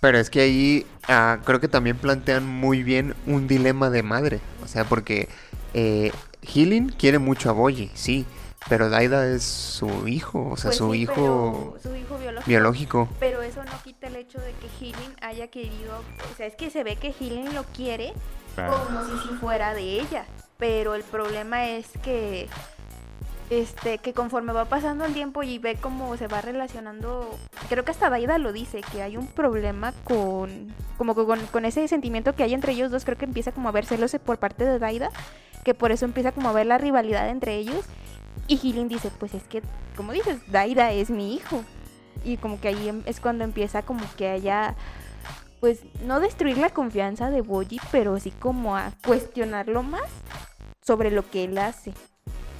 Pero es que ahí ah, creo que también plantean muy bien un dilema de madre. O sea, porque eh, Healing quiere mucho a Boyi, sí, pero Daida es su hijo, o sea, Pues su sí, hijo su hijo biológico. biológico. Pero eso no quita el hecho de que Healing haya querido, o sea, es que se ve que Healing lo quiere como si, fuera de ella. Pero el problema es que este que conforme va pasando el tiempo y ve cómo se va relacionando, creo que hasta Daida lo dice, que hay un problema con como que con, con ese sentimiento que hay entre ellos dos, creo que empieza como a ver celos por parte de Daida, que por eso empieza como a ver la rivalidad entre ellos y Healing dice, pues es que como dices, Daida es mi hijo. Y como que ahí em- es cuando empieza como que haya pues no destruir la confianza de Boji, pero sí como a cuestionarlo más sobre lo que él hace.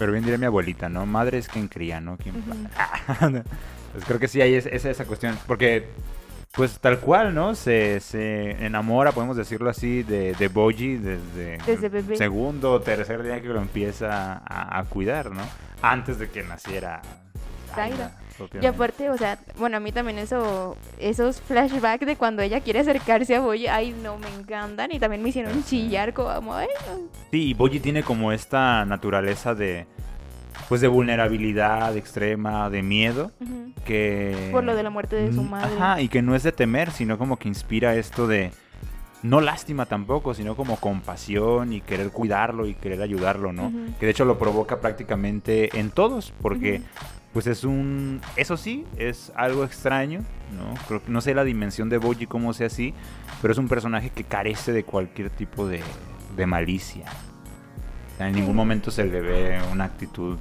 Pero bien diría mi abuelita, ¿no? Madre es quien cría, ¿no? Quien... Ujú. pues creo que sí hay es- esa, esa cuestión. Porque, pues tal cual, ¿no? Se, se enamora, podemos decirlo así, de, de Boji desde, Desde bebé. segundo o tercer día que lo empieza a, a cuidar, ¿no? Antes de que naciera Daida. Y aparte, o sea, bueno, a mí también eso, esos flashbacks de cuando ella quiere acercarse a Boji, ay no, me encantan y también me hicieron chillar como, ay. Sí, y Boji tiene como esta naturaleza de, pues de vulnerabilidad extrema, de miedo, que... Por lo de la muerte de su Mm, madre. Ajá, y que no es de temer, sino como que inspira esto de, no lástima tampoco, sino como compasión y querer cuidarlo y querer ayudarlo, ¿no? Que de hecho lo provoca prácticamente en todos, porque... Pues es un... Eso sí, es algo extraño, ¿no? Creo no sé la dimensión de Boji cómo sea así, pero es un personaje que carece de cualquier tipo de, de malicia. O sea, en ningún momento se le ve una actitud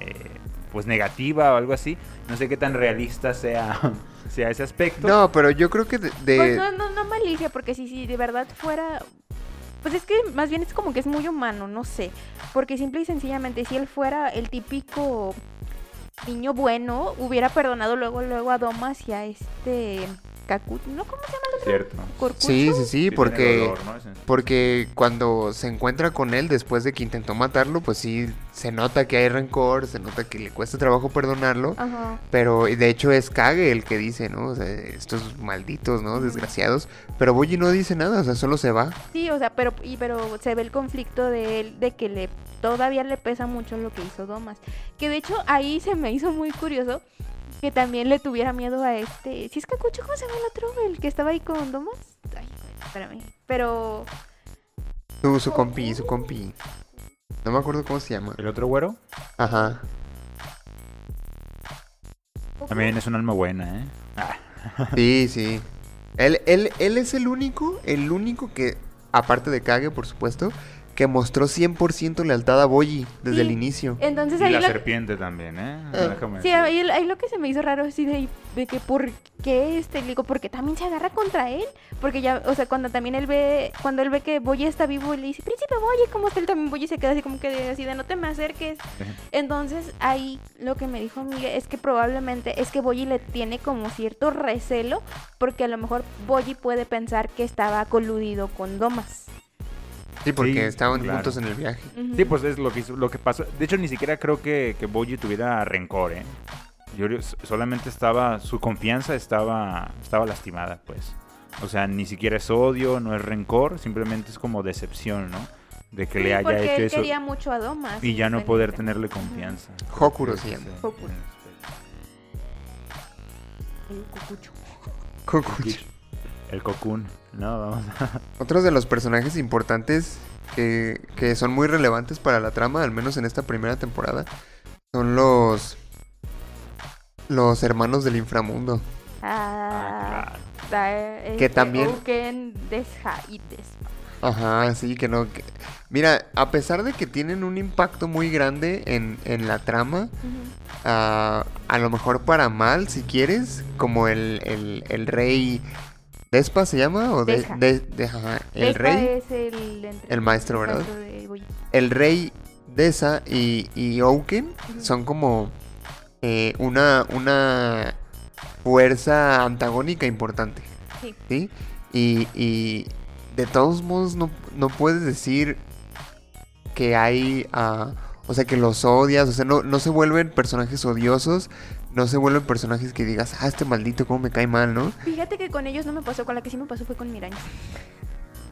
eh, pues negativa o algo así. No sé qué tan realista sea, sea ese aspecto. No, pero yo creo que de, de- Pues no, no, no malicia, porque si, si de verdad fuera... Pues es que más bien es como que es muy humano, no sé. Porque simple y sencillamente, si él fuera el típico niño bueno, hubiera perdonado luego, luego a Domas y a este... Kakut, ¿no? ¿Cómo se llama el otro? Cierto. Corcucho. Sí, sí, sí, porque... dolor, ¿no? Ese- Porque cuando se encuentra con él después de que intentó matarlo, pues sí, se nota que hay rencor, se nota que le cuesta trabajo perdonarlo. Ajá. Pero de hecho es Kage el que dice, ¿no? O sea, estos malditos, ¿no? Desgraciados. Pero Boji no dice nada, o sea, solo se va. Sí, o sea, pero, y, pero se ve el conflicto de él, de que le todavía le pesa mucho lo que hizo Domas. Que de hecho ahí se me hizo muy curioso que también le tuviera miedo a este. Si es Cacucho, ¿cómo se llama el otro? El que estaba ahí con Domas. Ay, espérame. Pero. Su, su compi, su compi. No me acuerdo cómo se llama. El otro güero Ajá. también es un alma buena, ¿eh? Ah, Sí, sí. Él, él, él es el único, el único que, aparte de Kage, por supuesto, que mostró 100% lealtad a Boji desde Sí. el inicio. Entonces y ahí la lo, serpiente también, ¿eh? Ah. Déjame Sí, ahí, ahí lo que se me hizo raro así de, de que por qué este, le digo, porque también se agarra contra él, porque ya, o sea, cuando también él ve, cuando él ve que Boyi está vivo, él le dice, príncipe Boyi, ¿cómo está él también? Boyi se queda así como que de, así de, no te me acerques. Entonces ahí lo que me dijo Miguel es que probablemente es que Boyi le tiene como cierto recelo, porque a lo mejor Boyi puede pensar que estaba coludido con Domas. Sí, porque Sí, estaban claro. juntos en el viaje. Sí, pues es lo que, hizo- lo que pasó. De hecho, ni siquiera creo que, que Boji tuviera rencor, ¿eh? Yo solamente estaba, su confianza estaba, estaba lastimada, pues. O sea, ni siquiera es odio, no es rencor, simplemente es como decepción, ¿no? De que Sí, le haya hecho él eso quería mucho a Domas. y ya no poder tenerle confianza. Hokuro se llama. Ese- Hokuro. ese- El cucucho. Kokuchi. El cocoon, ¿no? Vamos a... Otros de los personajes importantes que, que son muy relevantes para la trama, al menos en esta primera temporada, son los los hermanos del inframundo. Ah, Ah, da- Que también-. Ajá, sí, que no. que- Mira, a pesar de que tienen un impacto muy grande en, en la trama, ah, a lo mejor para mal, si quieres, como el, el, el rey Despa se llama, o de, Desha. de- de- ajá, el Despa rey, es el, entre- el maestro, ¿verdad? maestro de Boyi. el rey Desa y, y Ouken Ujú. son como eh, una, una fuerza antagónica importante. Sí. ¿sí? Y, y de todos modos no, no puedes decir que hay, ah, o sea, que los odias, o sea, no, no se vuelven personajes odiosos, no se vuelven personajes que digas, ah, este maldito cómo me cae mal, ¿no? Fíjate que con ellos no me pasó, con la que sí me pasó fue con.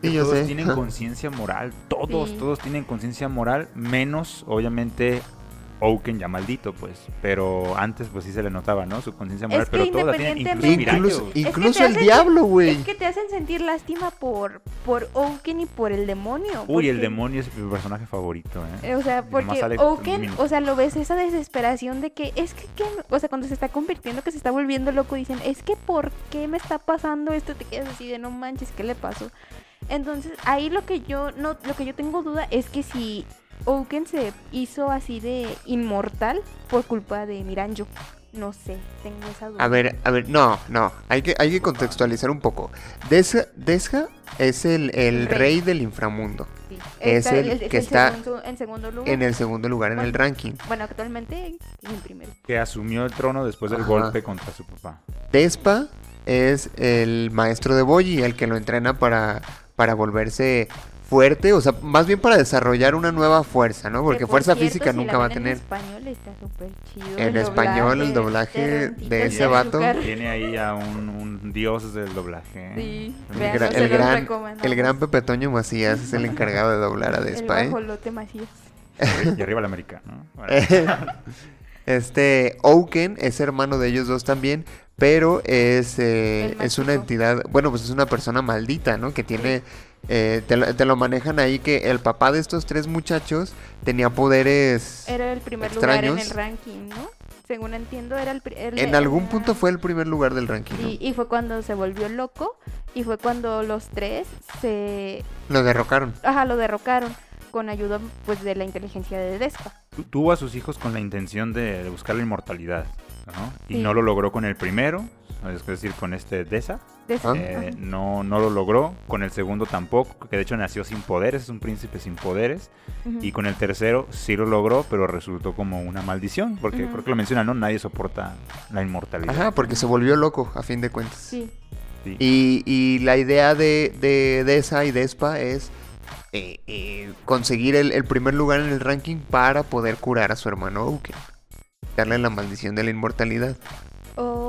Sí, yo todos sé. tienen conciencia moral, todos, Sí. todos tienen conciencia moral, menos obviamente Oaken ya maldito, pues. Pero antes pues sí se le notaba, ¿no? Su conciencia moral, Es que pero tienen, incluso. Incluso, Es que el hacen- diablo, güey. Es que te hacen sentir lástima por, por Oaken y por el demonio. Uy, el demonio es mi personaje favorito, ¿eh? Eh, O sea, porque Oaken, o sea, lo ves esa desesperación de que es que, ¿qué? o sea, cuando se está convirtiendo, que se está volviendo loco, dicen, es que ¿por qué me está pasando esto? Te quedas así de no manches, ¿qué le pasó? Entonces, ahí lo que yo no, lo que yo tengo duda es que si Oaken se hizo así de inmortal por culpa de Miranjo. No sé, tengo esa duda. A ver, a ver, no, no, hay que, hay que contextualizar un poco. Desha, Desha es el, el Rey. rey del inframundo, Sí. es Está- el que está segundo- en segundo lugar. en el segundo lugar en el ranking. Bueno, actualmente en primero. Que asumió el trono después del Ajá. golpe contra su papá. Despa es el maestro de Boyi, el que lo entrena para, para volverse fuerte, o sea, más bien para desarrollar una nueva fuerza, ¿no? Porque Que, por fuerza cierto, física si nunca la va a tener. En español está súper chido. En el español, el doblaje de ese vato. Tiene ahí a un, un dios del doblaje. Sí, El, el gran, el Pepe Toño Macías es el encargado de doblar a El Despa, ¿eh? guajolote Macías. Y arriba el América, ¿no? Bueno. Este, Oaken es hermano de ellos dos también, pero es, eh, El es una entidad, bueno, pues es una persona maldita, ¿no? Que tiene, eh, te, lo, te lo manejan ahí que el papá de estos tres muchachos tenía poderes... Era el primer lugar en el ranking, ¿no? Según entiendo, era el... el- En algún era- punto fue el primer lugar del ranking, ¿no? Y, y fue cuando se volvió loco y fue cuando los tres se... Lo derrocaron. Ajá, lo derrocaron con ayuda pues de la inteligencia de Despa. Tu- Tuvo a sus hijos con la intención de, buscar la inmortalidad, ¿no? Y Sí. no lo logró con el primero, es decir, con este Deza. Ah. Eh, no, no lo logró. Con el segundo tampoco, que de hecho nació sin poderes, es un príncipe sin poderes. Y con el tercero sí lo logró, pero resultó como una maldición, porque Ujú. creo que lo menciona, ¿no? Nadie soporta la inmortalidad. Ajá, porque se volvió loco, a fin de cuentas. Sí. Sí. Y, y la idea de, de, de esa y de Espa es eh, eh, conseguir el, el primer lugar en el ranking para poder curar a su hermano Oaken. Darle la maldición de la inmortalidad. Oh,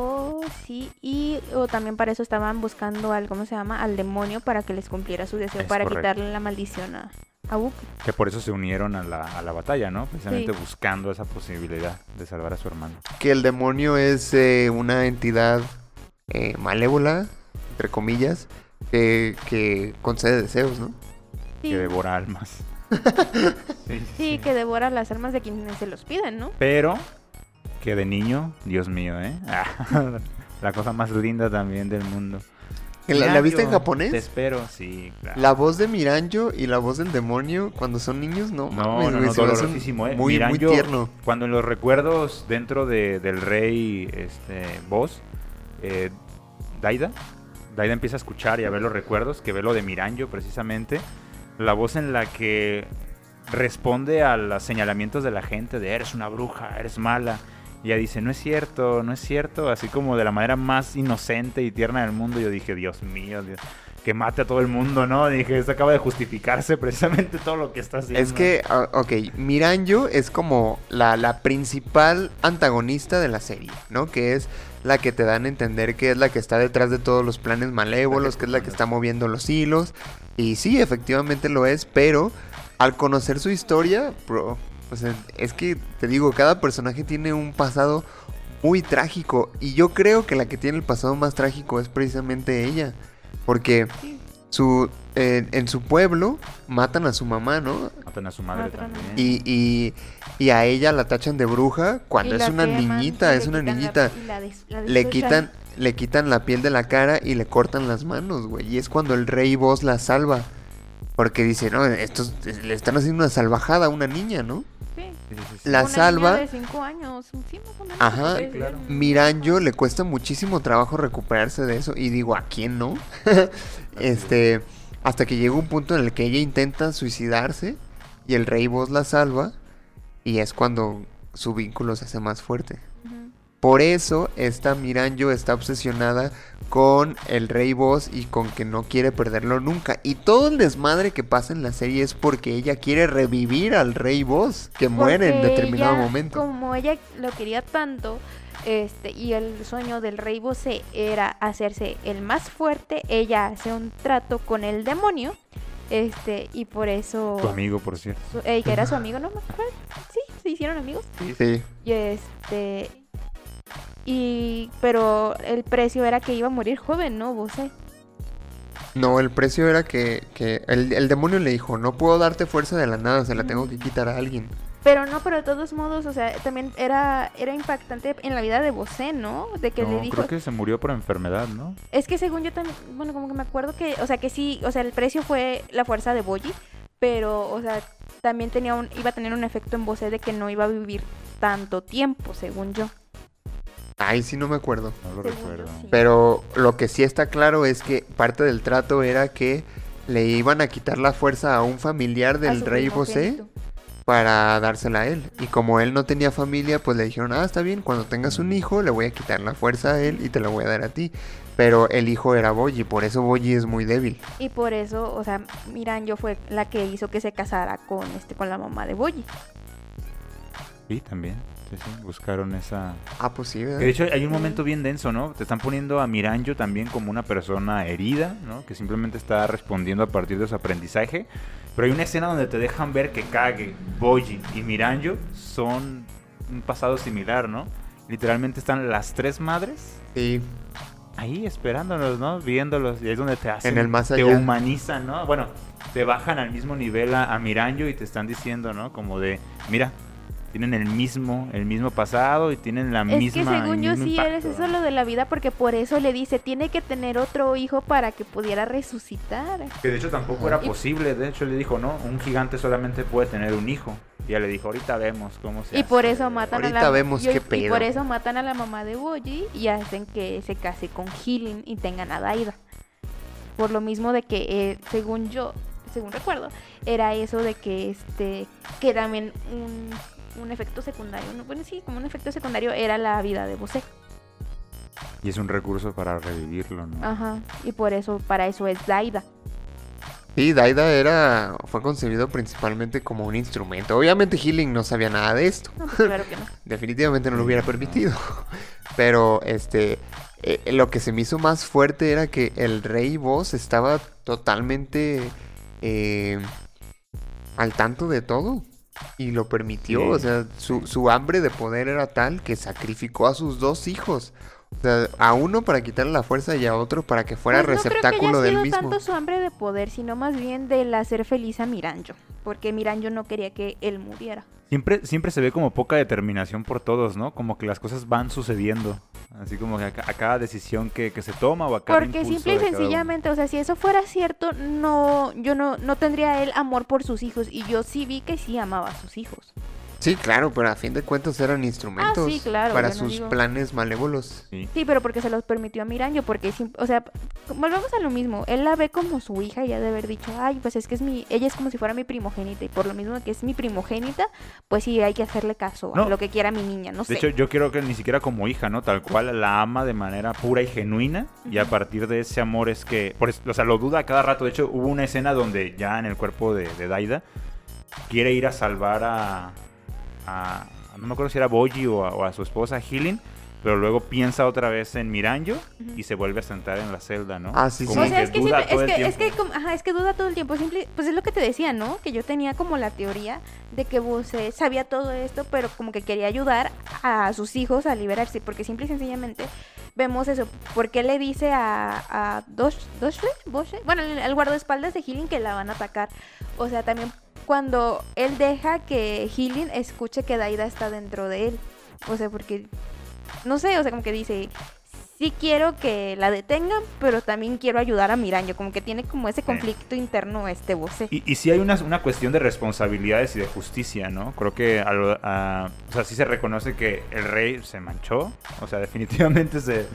sí. Y o también para eso estaban buscando al, ¿cómo se llama? Al demonio para que les cumpliera su deseo, Es para correcto. quitarle la maldición a, a Uke. Que por eso se unieron a la, a la batalla, ¿no? Precisamente Sí. buscando esa posibilidad de salvar a su hermano. Que el demonio es eh, una entidad eh, malévola, entre comillas, que, que concede deseos, ¿no? Sí, Que devora almas. sí, sí, que devora las almas de quienes se los piden, ¿no? Pero que de niño, Dios mío, ¿eh? la cosa más linda también del mundo. ¿La, la viste en japonés? Te espero, sí, claro. La voz de Miranjo y la voz del demonio cuando son niños, no, No, me dolorosísimo, ¿eh? Muy, muy tierno. Cuando en los recuerdos dentro de, del rey este, Boss, eh, Daida, Daida empieza a escuchar y a ver los recuerdos, que ve lo de Miranjo precisamente, la voz en la que responde a los señalamientos de la gente de eres una bruja, eres mala. Y ella dice, no es cierto, no es cierto, así como de la manera más inocente y tierna del mundo. Yo dije, Dios mío, Dios, que mate a todo el mundo, ¿no? Dije, esto acaba de justificarse precisamente todo lo que está haciendo. Es que, ah, ok, Miranjo es como la, la principal antagonista de la serie, ¿no? Que es la que te dan a entender que es la que está detrás de todos los planes malévolos, que es la que está moviendo los hilos. Y sí, efectivamente lo es, pero al conocer su historia, bro, pues es- es que, te digo, cada personaje tiene un pasado muy trágico. Y yo creo que la que tiene el pasado más trágico es precisamente ella. Porque su, eh, en su pueblo matan a su mamá, ¿no? Matan a su madre también. Y, y, y a ella la tachan de bruja cuando es una queman, niñita, es una niñita. la des- la Le quitan, le quitan la piel de la cara y le cortan las manos, güey. Y es cuando el rey Boss la salva. Porque dice, no, estos le están haciendo una salvajada a una niña, ¿no? La Una niña salva. de cinco años, sí, más o menos, Ajá. Claro. Miranjo le cuesta muchísimo trabajo recuperarse de eso. Y digo, ¿a quién no? este, hasta que llega un punto en el que ella intenta suicidarse y el rey Boss la salva. Y es cuando su vínculo se hace más fuerte. Por eso esta Miranjo está obsesionada con el Rey Boss y con que no quiere perderlo nunca. Y todo el desmadre que pasa en la serie es porque ella quiere revivir al Rey Boss, que muere en determinado ella, momento. Como ella lo quería tanto, Este, y el sueño del rey Bosé era hacerse el más fuerte. Ella hace un trato con el demonio. Este, y por eso. Tu amigo, por cierto. su- eh, que era su amigo, ¿no? Sí, se hicieron amigos. Sí. Y este. Y. Pero el precio era que iba a morir joven, ¿no? No, el precio era que, que el, el demonio le dijo, no puedo darte fuerza de la nada, se la tengo que quitar a alguien. Pero no, pero de todos modos, o sea, también era, era impactante en la vida de Bosé, ¿no? De que No, le dijo. creo que se murió por enfermedad, ¿no? Es que según yo también, bueno, como que me acuerdo que, o sea, que sí, o sea, el precio fue la fuerza de Boyi, pero, o sea, también tenía un, iba a tener un efecto en Bosé de que no iba a vivir tanto tiempo, según yo. Ay, sí, no me acuerdo. No lo yo, recuerdo. Pero lo que sí está claro es que parte del trato era que le iban a quitar la fuerza a un familiar del rey Bosé primogénito. para dársela a él. Y como él no tenía familia, pues le dijeron, ah, está bien, cuando tengas un hijo le voy a quitar la fuerza a él y te la voy a dar a ti. Pero el hijo era Boyi, por eso Boyi es muy débil. Y por eso, o sea, Miranjo fue la que hizo que se casara con este con la mamá de Boyi. Sí, también. Sí, sí, buscaron esa... Ah, pues sí, ¿verdad? De hecho hay un momento bien denso, ¿no? Te están poniendo a Miranjo también como una persona herida, ¿no? Que simplemente está respondiendo a partir de su aprendizaje. Pero hay una escena donde te dejan ver que Kage, Boji y Miranjo son un pasado similar, ¿no? Literalmente están las tres madres Sí, ahí esperándolos, ¿no? Viéndolos. Y ahí es donde te hacen... En el más Te allá. humanizan, ¿no? Bueno, te bajan al mismo nivel a, a Miranjo y te están diciendo, ¿no? Como de, mira, tienen el mismo, el mismo pasado y tienen la Es misma... que según yo sí impacto, eres eso lo de la vida porque por eso le dice, tiene que tener otro hijo para que pudiera resucitar. Que de hecho tampoco era Y- posible. De hecho le dijo, no, un gigante solamente puede tener un hijo. Y ella le dijo, ahorita vemos cómo se Y por hace". eso matan a la vemos y- qué y pedo. por eso matan a la mamá de Boji y hacen que se case con Healing y tengan a Daida. Por lo mismo de que eh, según yo, según recuerdo, era eso de que este que también un, un efecto secundario, ¿no? bueno sí, como un efecto secundario era la vida de Bosé. Y es un recurso para revivirlo, ¿no? Ajá. Y por eso para eso es Daida. Sí, Daida era, fue concebido principalmente como un instrumento. Obviamente Healing no sabía nada de esto. No, pues, claro que no. Definitivamente no lo hubiera permitido. Pero este, eh, lo que se me hizo más fuerte era que el rey Boss estaba totalmente eh, al tanto de todo. Y lo permitió. Sí. O sea, su, su hambre de poder era tal que sacrificó a sus dos hijos. O sea, a uno para quitarle la fuerza y a otro para que fuera Pues no creo que receptáculo haya del sido mismo. tanto su hambre de poder, sino más bien del hacer feliz a Miranjo. Porque Miranjo no quería que él muriera. Siempre, siempre se ve como poca determinación por todos, ¿no? Como que las cosas van sucediendo. Así como que a, ca- a cada decisión que, que se toma o a cada Porque impulso simple y sencillamente, o sea, si eso fuera cierto, no, yo no, no tendría él amor por sus hijos. Y yo sí vi que sí amaba a sus hijos. Sí, claro, pero a fin de cuentas eran instrumentos Ah, claro, para sus digo- planes malévolos. Sí. Sí, pero porque se los permitió a Miranjo, porque, o sea, volvemos a lo mismo. Él la ve como su hija y ha de haber dicho, ay, pues es que es mi, ella es como si fuera mi primogénita. Y por lo mismo que es mi primogénita, pues sí, hay que hacerle caso a lo que quiera mi niña, no sé. De hecho, yo quiero que ni siquiera como hija, ¿no? Tal cual la ama de manera pura y genuina. Y a partir de ese amor es que. Por, o sea, lo duda a cada rato. De hecho, hubo una escena donde ya en el cuerpo de, de Daida quiere ir a salvar a. a- no me acuerdo si era Boji o a, o a su esposa Healing. Pero luego piensa otra vez en Miranjo y se vuelve a sentar en la celda, ¿no? Ah, sí, Como sí. O sea, es que, duda siempre- todo es, el que, es que, tiempo. como- ajá, es que duda todo el tiempo. Simple, pues es lo que te decía, ¿no? Que yo tenía como la teoría de que Buse sabía todo esto, pero como que quería ayudar a sus hijos a liberarse. Porque simple y sencillamente vemos eso. Porque le dice a, a Dosh, Doshle? Boshe? Bueno, al, al guardaespaldas de Healing que la van a atacar. O sea, también cuando él deja que Healing escuche que Daida está dentro de él. O sea, porque, no sé, o sea, como que dice, sí quiero que la detengan, pero también quiero ayudar a Miranjo. Como que tiene como ese conflicto interno este Bose. Y, y sí hay una, una cuestión de responsabilidades y de justicia, ¿no? Creo que a lo- a- o sea, sí se reconoce que el rey se manchó. O sea, definitivamente se,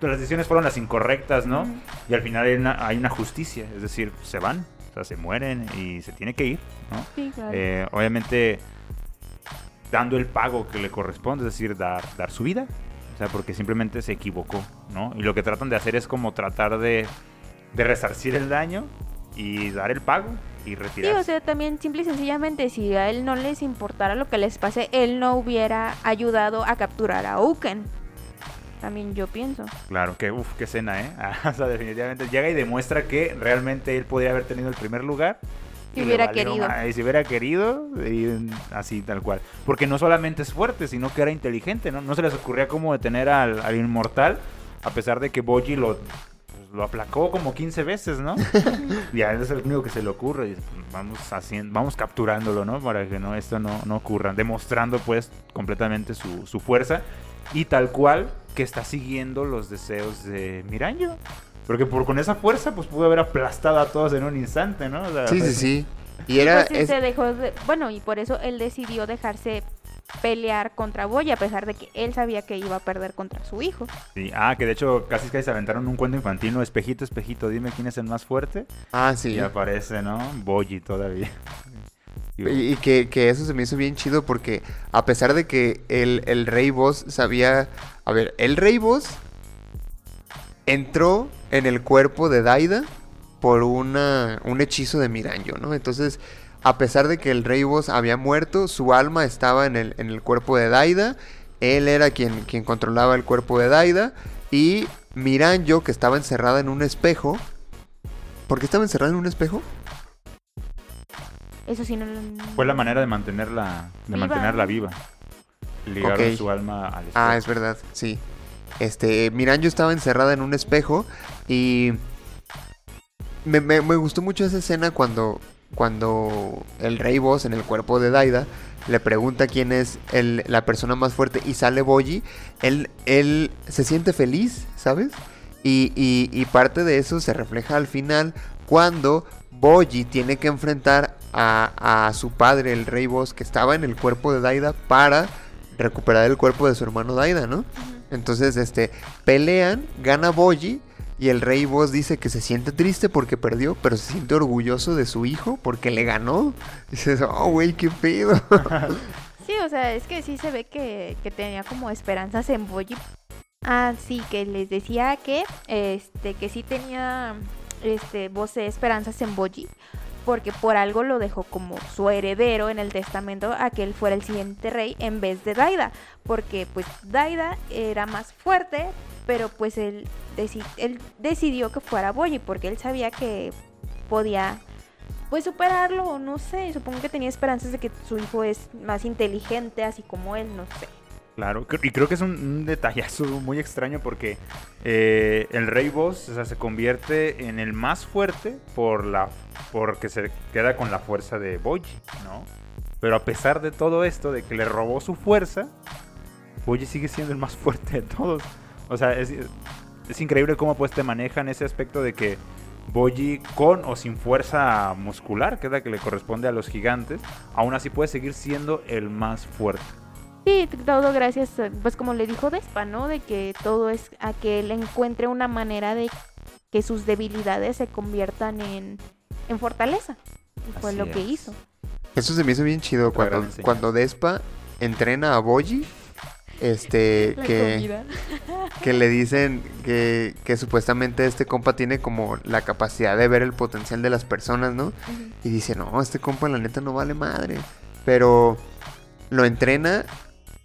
las decisiones fueron las incorrectas, ¿no? Y al final hay una, hay una justicia, es decir, se van, o sea, se mueren y se tiene que ir, ¿no? Sí, claro. Eh, obviamente dando el pago que le corresponde, es decir, dar, dar su vida. Sea, porque simplemente se equivocó, ¿no? Y lo que tratan de hacer es como tratar de, de resarcir el daño y dar el pago y Sí, retirarse. o sea, también simple y sencillamente, si a él no les importara lo que les pase, él no hubiera ayudado a capturar a Uken. También yo pienso. Claro, que uff, qué escena, ¿eh? o sea, definitivamente llega y demuestra que realmente él podría haber tenido el primer lugar. Si hubiera valió querido. ma- Y si hubiera querido, y así tal cual. Porque no solamente es fuerte, sino que era inteligente, ¿no? No se les ocurría cómo detener al, al inmortal, a pesar de que Boji lo, pues, lo aplacó como 15 veces, ¿no? y a él es el único que se le ocurre. Y "Pues, vamos haciendo, vamos capturándolo, ¿no? Para que no esto no, no ocurra. Demostrando pues completamente su, su fuerza. Y tal cual que está siguiendo los deseos de Miranjo. Porque por, con esa fuerza pues pudo haber aplastado a todos en un instante, ¿no? O sea, Sí, sí, pues, sí. Y Y era... pues es- se dejó de- bueno, y por eso él decidió dejarse pelear contra Boy a pesar de que él sabía que iba a perder contra su hijo. Sí, Ah, que de hecho casi casi se aventaron un cuento infantil, ¿no? Espejito, espejito, dime quién es el más fuerte. Ah, sí. Y aparece, ¿no? Boyi todavía. Y- Y, y que, que eso se me hizo bien chido porque a pesar de que el, el rey boss sabía... A ver, el rey boss entró en el cuerpo de Daida por una, un hechizo de Miranjo, ¿no? Entonces, a pesar de que el rey boss había muerto, su alma estaba en el, en el cuerpo de Daida. Él era quien, quien controlaba el cuerpo de Daida. Y Miranjo, que estaba encerrada en un espejo... ¿Por qué estaba encerrada en un espejo? Eso sí no lo... Fue la manera de mantenerla, de Viva. mantenerla viva. Ligaron su alma al espejo. Ah, es verdad, sí. Este, Miranjo estaba encerrada en un espejo y me, gustó mucho esa escena cuando, cuando el rey boss en el cuerpo de Daida le pregunta quién es la persona más fuerte y sale Boji. Él, él se siente feliz, ¿sabes? Y, y- y parte de eso se refleja al final cuando Boji tiene que enfrentar a, a su padre, el rey boss, que estaba en el cuerpo de Daida para recuperar el cuerpo de su hermano Daida, ¿no? Entonces, este, pelean, gana Boji y el rey boss dice que se siente triste porque perdió, pero se siente orgulloso de su hijo porque le ganó. Dices, oh, güey, qué pedo. Sí, o sea, es que sí se ve que, que tenía como esperanzas en Boyi. Ah, sí, que les decía que este que sí tenía este voce esperanzas en Boyi porque por algo lo dejó como su heredero en el testamento a que él fuera el siguiente rey en vez de Daida, porque pues Daida era más fuerte, pero pues él, deci- él decidió que fuera Boyi porque él sabía que podía pues superarlo no sé, supongo que tenía esperanzas de que su hijo es más inteligente así como él, no sé. Claro, y creo que es un, un detallazo muy extraño porque eh, el Rey Boss o sea, se convierte en el más fuerte por la porque se queda con la fuerza de Boji, ¿no? Pero a pesar de todo esto, de que le robó su fuerza, Boji sigue siendo el más fuerte de todos. O sea, es, es increíble cómo pues te manejan ese aspecto de que Boji con o sin fuerza muscular, que es la que le corresponde a los gigantes, aún así puede seguir siendo el más fuerte. Sí, todo gracias, pues como le dijo Despa, ¿no? De que todo es a que él encuentre una manera de que sus debilidades se conviertan en, en fortaleza. Y fue Así lo que hizo. Eso se me hizo bien chido cuando, cuando Despa entrena a Boji. Este, que, que le dicen que, que supuestamente este compa tiene como la capacidad de ver el potencial de las personas, ¿no? Y dice, no, este compa la neta no vale madre. Pero lo entrena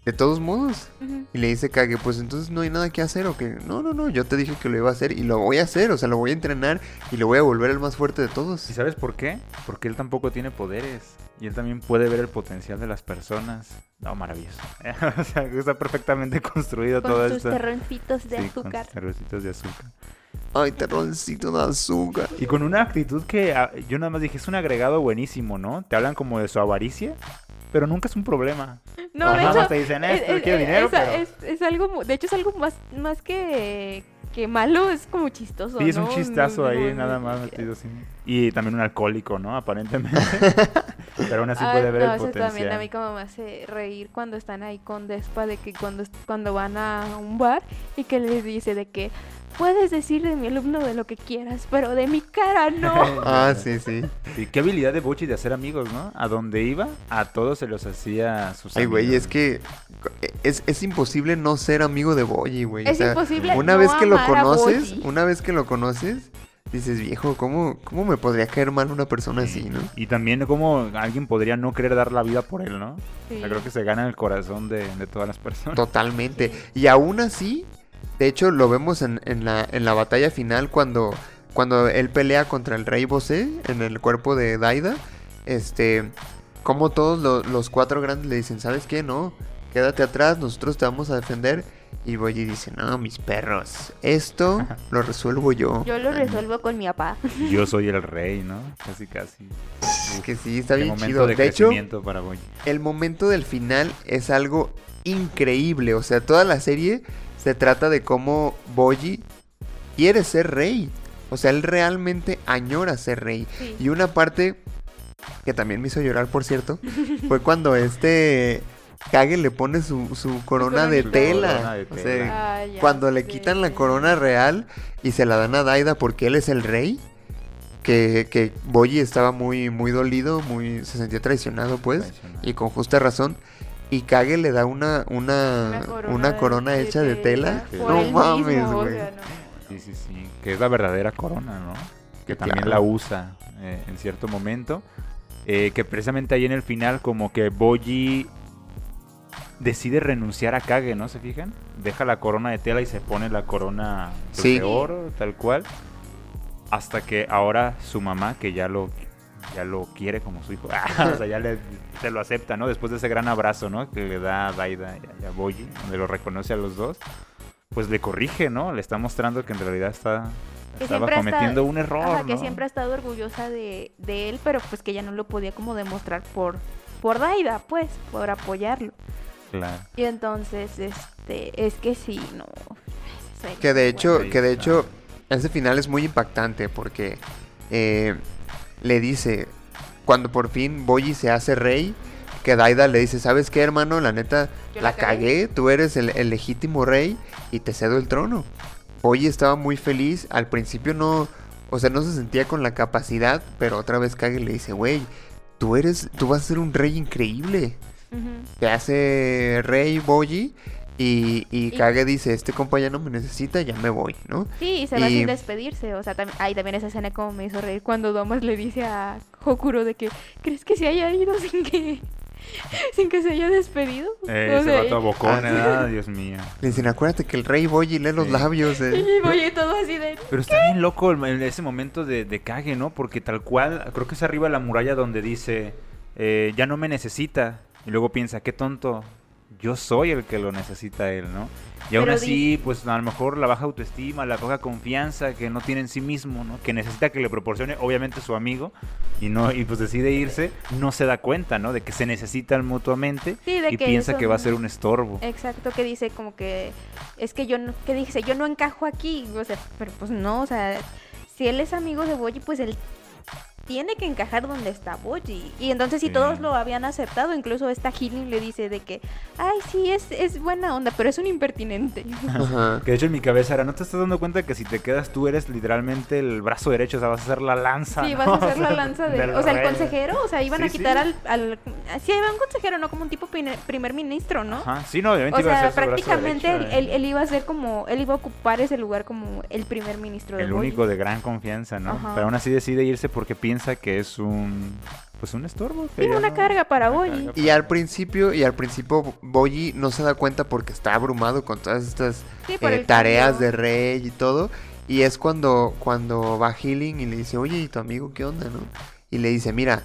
de todos modos. Y le dice Kage, pues entonces no hay nada que hacer o que no, no, no, yo te dije que lo iba a hacer y lo voy a hacer, o sea, lo voy a entrenar y lo voy a volver el más fuerte de todos. ¿Y sabes por qué? Porque él tampoco tiene poderes. Y él también puede ver el potencial de las personas. No, maravilloso. o sea, está perfectamente construido todo Con sus esto. terroncitos de Sí, azúcar. sus terroncitos de azúcar. Ay, terroncito de azúcar. Y con una actitud que ah, yo nada más dije, es un agregado buenísimo, ¿no? Te hablan como de su avaricia, pero nunca es un problema. No, de Nada hecho, más te dicen, es, esto, es- quiero es- dinero, es- pero... es- es algo, de hecho es algo más, más que, que malo, es como chistoso. Sí, es un chistazo No, ahí, no, nada más metido así. Y también un alcohólico, ¿no? Aparentemente. Pero aún así Ah, puede ver no, el potencial. también a mí como me hace reír cuando están ahí con Despa de que cuando, cuando van a un bar y que les dice de que puedes decir de mi alumno de lo que quieras, pero de mi cara no. Ah, sí, sí. Sí, qué habilidad de Bochi de hacer amigos, ¿no? A donde iba, a todos se los hacía sus Ay, amigos. güey, es que es, es imposible no ser amigo de Boyi, güey. O es sea, imposible. una no vez que lo amar conoces, una vez que lo conoces, dices, viejo, ¿cómo, ¿cómo me podría caer mal una persona así, no? Y también como alguien podría no querer dar la vida por él, ¿no? Sí. O sea, creo que se gana el corazón de, de todas las personas. Totalmente. Y aún así, De hecho, lo vemos en, en la, en la batalla final cuando, cuando él pelea contra el rey Bosé en el cuerpo de Daida. Este, como todos lo- los cuatro grandes le dicen, ¿sabes qué? No, quédate atrás, nosotros te vamos a defender. Y Boyi dice, no, mis perros, esto lo resuelvo yo. Yo lo resuelvo con mi papá. Yo soy el rey, ¿no? Casi, casi. Es que sí, está Qué bien momento chido. de, De hecho, para el momento del final es algo increíble. O sea, toda la serie se trata de cómo Boji quiere ser rey. O sea, él realmente añora ser rey. Sí. Y una parte que también me hizo llorar, por cierto, fue cuando este Kage le pone su, su corona de tela. Corona de O sea. Ah, ya cuando le quitan la corona real y se la dan a Daida porque él es el rey. Que, que Boyi estaba muy, muy dolido, muy, se sentía traicionado, pues Traicionado. y con justa razón. Y Kage le da una, una, una corona, hecha de tela. No mames, o güey. sea, no. Sí, sí, sí. Que es la verdadera corona, ¿no? Que también Claro. la usa eh, en cierto momento. Eh, que precisamente ahí en el final, como que Boji decide renunciar a Kage, ¿no? ¿Se fijan? Deja la corona de tela y se pone la corona Sí. de oro, tal cual. Hasta que ahora su mamá, que ya lo, ya lo quiere como su hijo, o sea, ya le, se lo acepta, ¿no? Después de ese gran abrazo, ¿no? Que le da a Daida y a- y a Boji, donde lo reconoce a los dos pues le corrige, ¿no? Le está mostrando que en realidad está Que estaba cometiendo un error, Ajá, que ¿no? siempre ha estado orgullosa de, de él, pero pues que ya no lo podía como demostrar por, por Daida, pues, por apoyarlo. Claro. Y entonces, este, es que sí, no. Que de hecho, que de hecho, ese final es muy impactante porque eh, le dice, cuando por fin Boyi se hace rey, que Daida le dice, ¿sabes qué, hermano? La neta, Yo la la cagué". tú eres el, el legítimo rey y te cedo el trono. Boyi estaba muy feliz, al principio no, o sea, no se sentía con la capacidad, pero otra vez Kage le dice, güey, tú eres, tú vas a ser un rey increíble. Se hace rey Boyi y, y Kage dice, este compa ya no me necesita, ya me voy, ¿no? Sí, y se va Y- sin despedirse. O sea, también, ay, también esa escena como me hizo reír cuando Domas le dice a Hokuro de que, ¿crees que se haya ido sin que, sin que se haya despedido? Eh, O ese vato bocón, Ah. Dios mío. Le dicen, acuérdate que el rey Boyi lee los Sí. labios. eh". Y todo así de... Pero está bien loco el- el- ese momento de, de Kage, ¿no? Porque tal cual, creo que es arriba de la muralla donde dice, eh, ya no me necesita. Y luego piensa, qué tonto, yo soy el que lo necesita él, ¿no? Y aún Pero así, pues a lo mejor la baja autoestima, la poca confianza que no tiene en sí mismo, ¿no? Que necesita que le proporcione, obviamente, su amigo, y no y pues decide irse, no se da cuenta, ¿no? De que se necesitan mutuamente Sí, y que piensa que va a ser un estorbo. Exacto, que dice como que es que yo no, que dice, yo no encajo aquí, o sea, pero pues no, o sea, si él es amigo de Boji, pues él tiene que encajar donde está Boji. Y entonces si Sí. todos lo habían aceptado, incluso esta Healing le dice de que, ay, sí, es, es buena onda, pero es un impertinente. Ajá. Que de hecho en mi cabeza era, ¿no te estás dando cuenta que si te quedas tú eres literalmente el brazo derecho? O sea, vas a ser la lanza. Sí, ¿no? vas a hacer la lanza de... del O sea, el rey. consejero, o sea, iban a quitar sí. al, al... Sí, iba un consejero, no como un tipo primer ministro, ¿no? Ajá, sí, no, obviamente O iba a sea, ser su brazo prácticamente él, derecho, él- eh. él iba a ser como, él iba a ocupar ese lugar como el primer ministro de el Boji. único de gran confianza, ¿no? Ajá. Pero aún así decide irse porque piensa que es un pues un estorbo. que ya una no- carga para Boji. Y al principio, y al principio Boyi no se da cuenta porque está abrumado con todas estas Sí, eh, tareas cambio. de rey y todo. Y es cuando, cuando va Healing y le dice, oye, ¿y tu amigo qué onda, no? Y le dice, mira,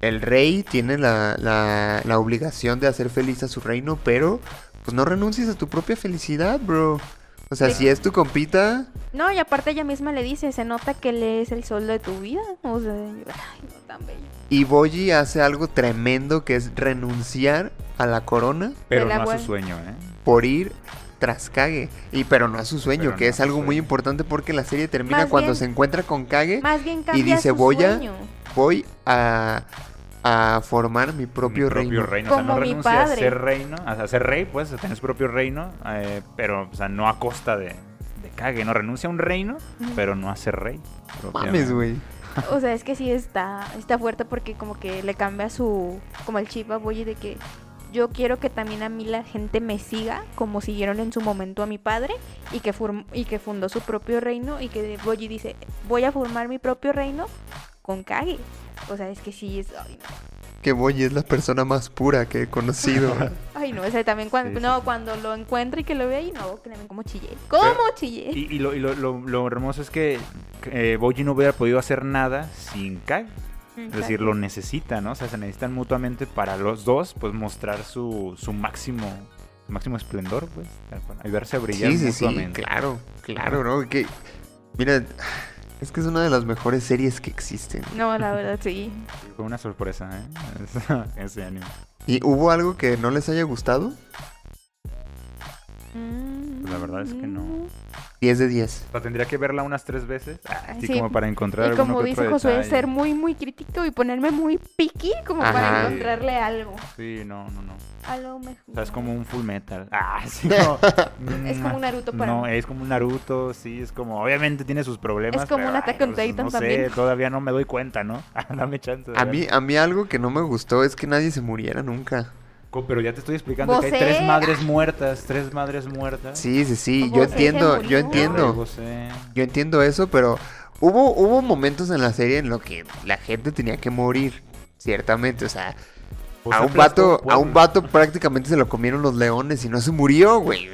el rey tiene la, la, la obligación de hacer feliz a su reino, pero pues no renuncies a tu propia felicidad, bro. O sea, Sí. si es tu compita, No, y aparte ella misma le dice, se nota que él es el sol de tu vida. O sea, yo, ay, no tan bello. y Boyi hace algo tremendo que es renunciar a la corona Pero la no a su sueño, ¿eh? por ir tras Kage. Y pero no a su sueño, Pero que no es algo muy importante porque la serie termina Más cuando bien- se encuentra con Kage. Más bien cambia dice, su "Voy a- sueño. Voy a, a formar mi propio, Mi reino. O sea, no Como mi renuncia a padre. ser reino, a ser rey, pues, a tener su propio reino, eh, pero, o sea, no a costa de, de Kage, ¿no? Renuncia a un reino, pero no a ser rey. Mames, güey. O sea, es que sí está, está fuerte porque como que le cambia su, como el chip a Boyi de que yo quiero que también a mí la gente me siga como siguieron en su momento a mi padre y que, form- y que fundó su propio reino y que Boyi dice, voy a formar mi propio reino con Kage. O sea, es que sí es... Ay, no. Que Boyi es la persona más pura que he conocido. Ay, no, o sea, también cuando, Sí, sí, no, sí. cuando lo encuentre y que lo vea y no, que también como chillé. ¿Cómo Pero- chillé? Y, y lo, y lo, lo- lo hermoso es que eh, Boji no hubiera podido hacer nada sin Kai. Es decir, lo necesita, ¿no? O sea, se necesitan mutuamente para los dos, pues mostrar su, su máximo máximo esplendor, pues. tal cual, Ayudarse a brillar Sí, sí, sí, mutuamente. claro, claro, ¿no? Que, mira, es que es una de las mejores series que existen. No, la verdad, sí. Fue una sorpresa, ¿eh? Ese- anime. ¿Y hubo algo que no les haya gustado? Mm, La verdad es que no. 10 de 10. O sea, tendría que verla unas tres veces, así Sí. como para encontrar Y como dice Josué, detalle. ser muy, muy crítico y ponerme muy picky como para Ajá. encontrarle algo. Sí, no, no, no. A lo mejor. O sea, es como un full metal. Ah, sí, no. Es como un Naruto para No, mí. es como un Naruto, sí, es como, obviamente tiene sus problemas. Es como pero, un Attack on pues, Titan no sé, también. todavía no me doy cuenta, ¿no? Dame chance. de A verlo. mí, a mí algo que no me gustó es que nadie se muriera nunca. Pero ya te estoy explicando que hay tres madres muertas, tres madres muertas. Sí, sí, sí, yo entiendo, yo entiendo. Yo entiendo eso, pero hubo, hubo momentos en la serie en lo que la gente tenía que morir, ciertamente, o sea, a un vato, a un vato prácticamente se lo comieron los leones y no se murió, güey.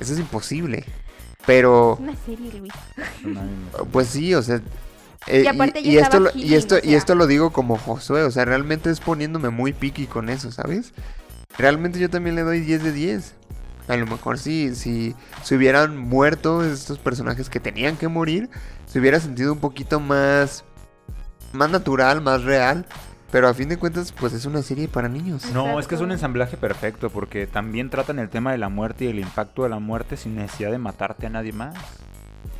Eso es imposible. Pero, Una serie, Luis. Pues sí, o sea. Eh, Y aparte ya y esto, lo, y esto, o y esto lo digo como Josué, o sea, realmente es poniéndome muy picky con eso, ¿sabes? Realmente yo también le doy 10 de 10. A lo mejor si, si se hubieran muerto estos personajes que tenían que morir, se hubiera sentido un poquito más, más natural, más real. Pero a fin de cuentas, pues es una serie para niños. No, es que es un ensamblaje perfecto porque también tratan el tema de la muerte y el impacto de la muerte sin necesidad de matarte a nadie más.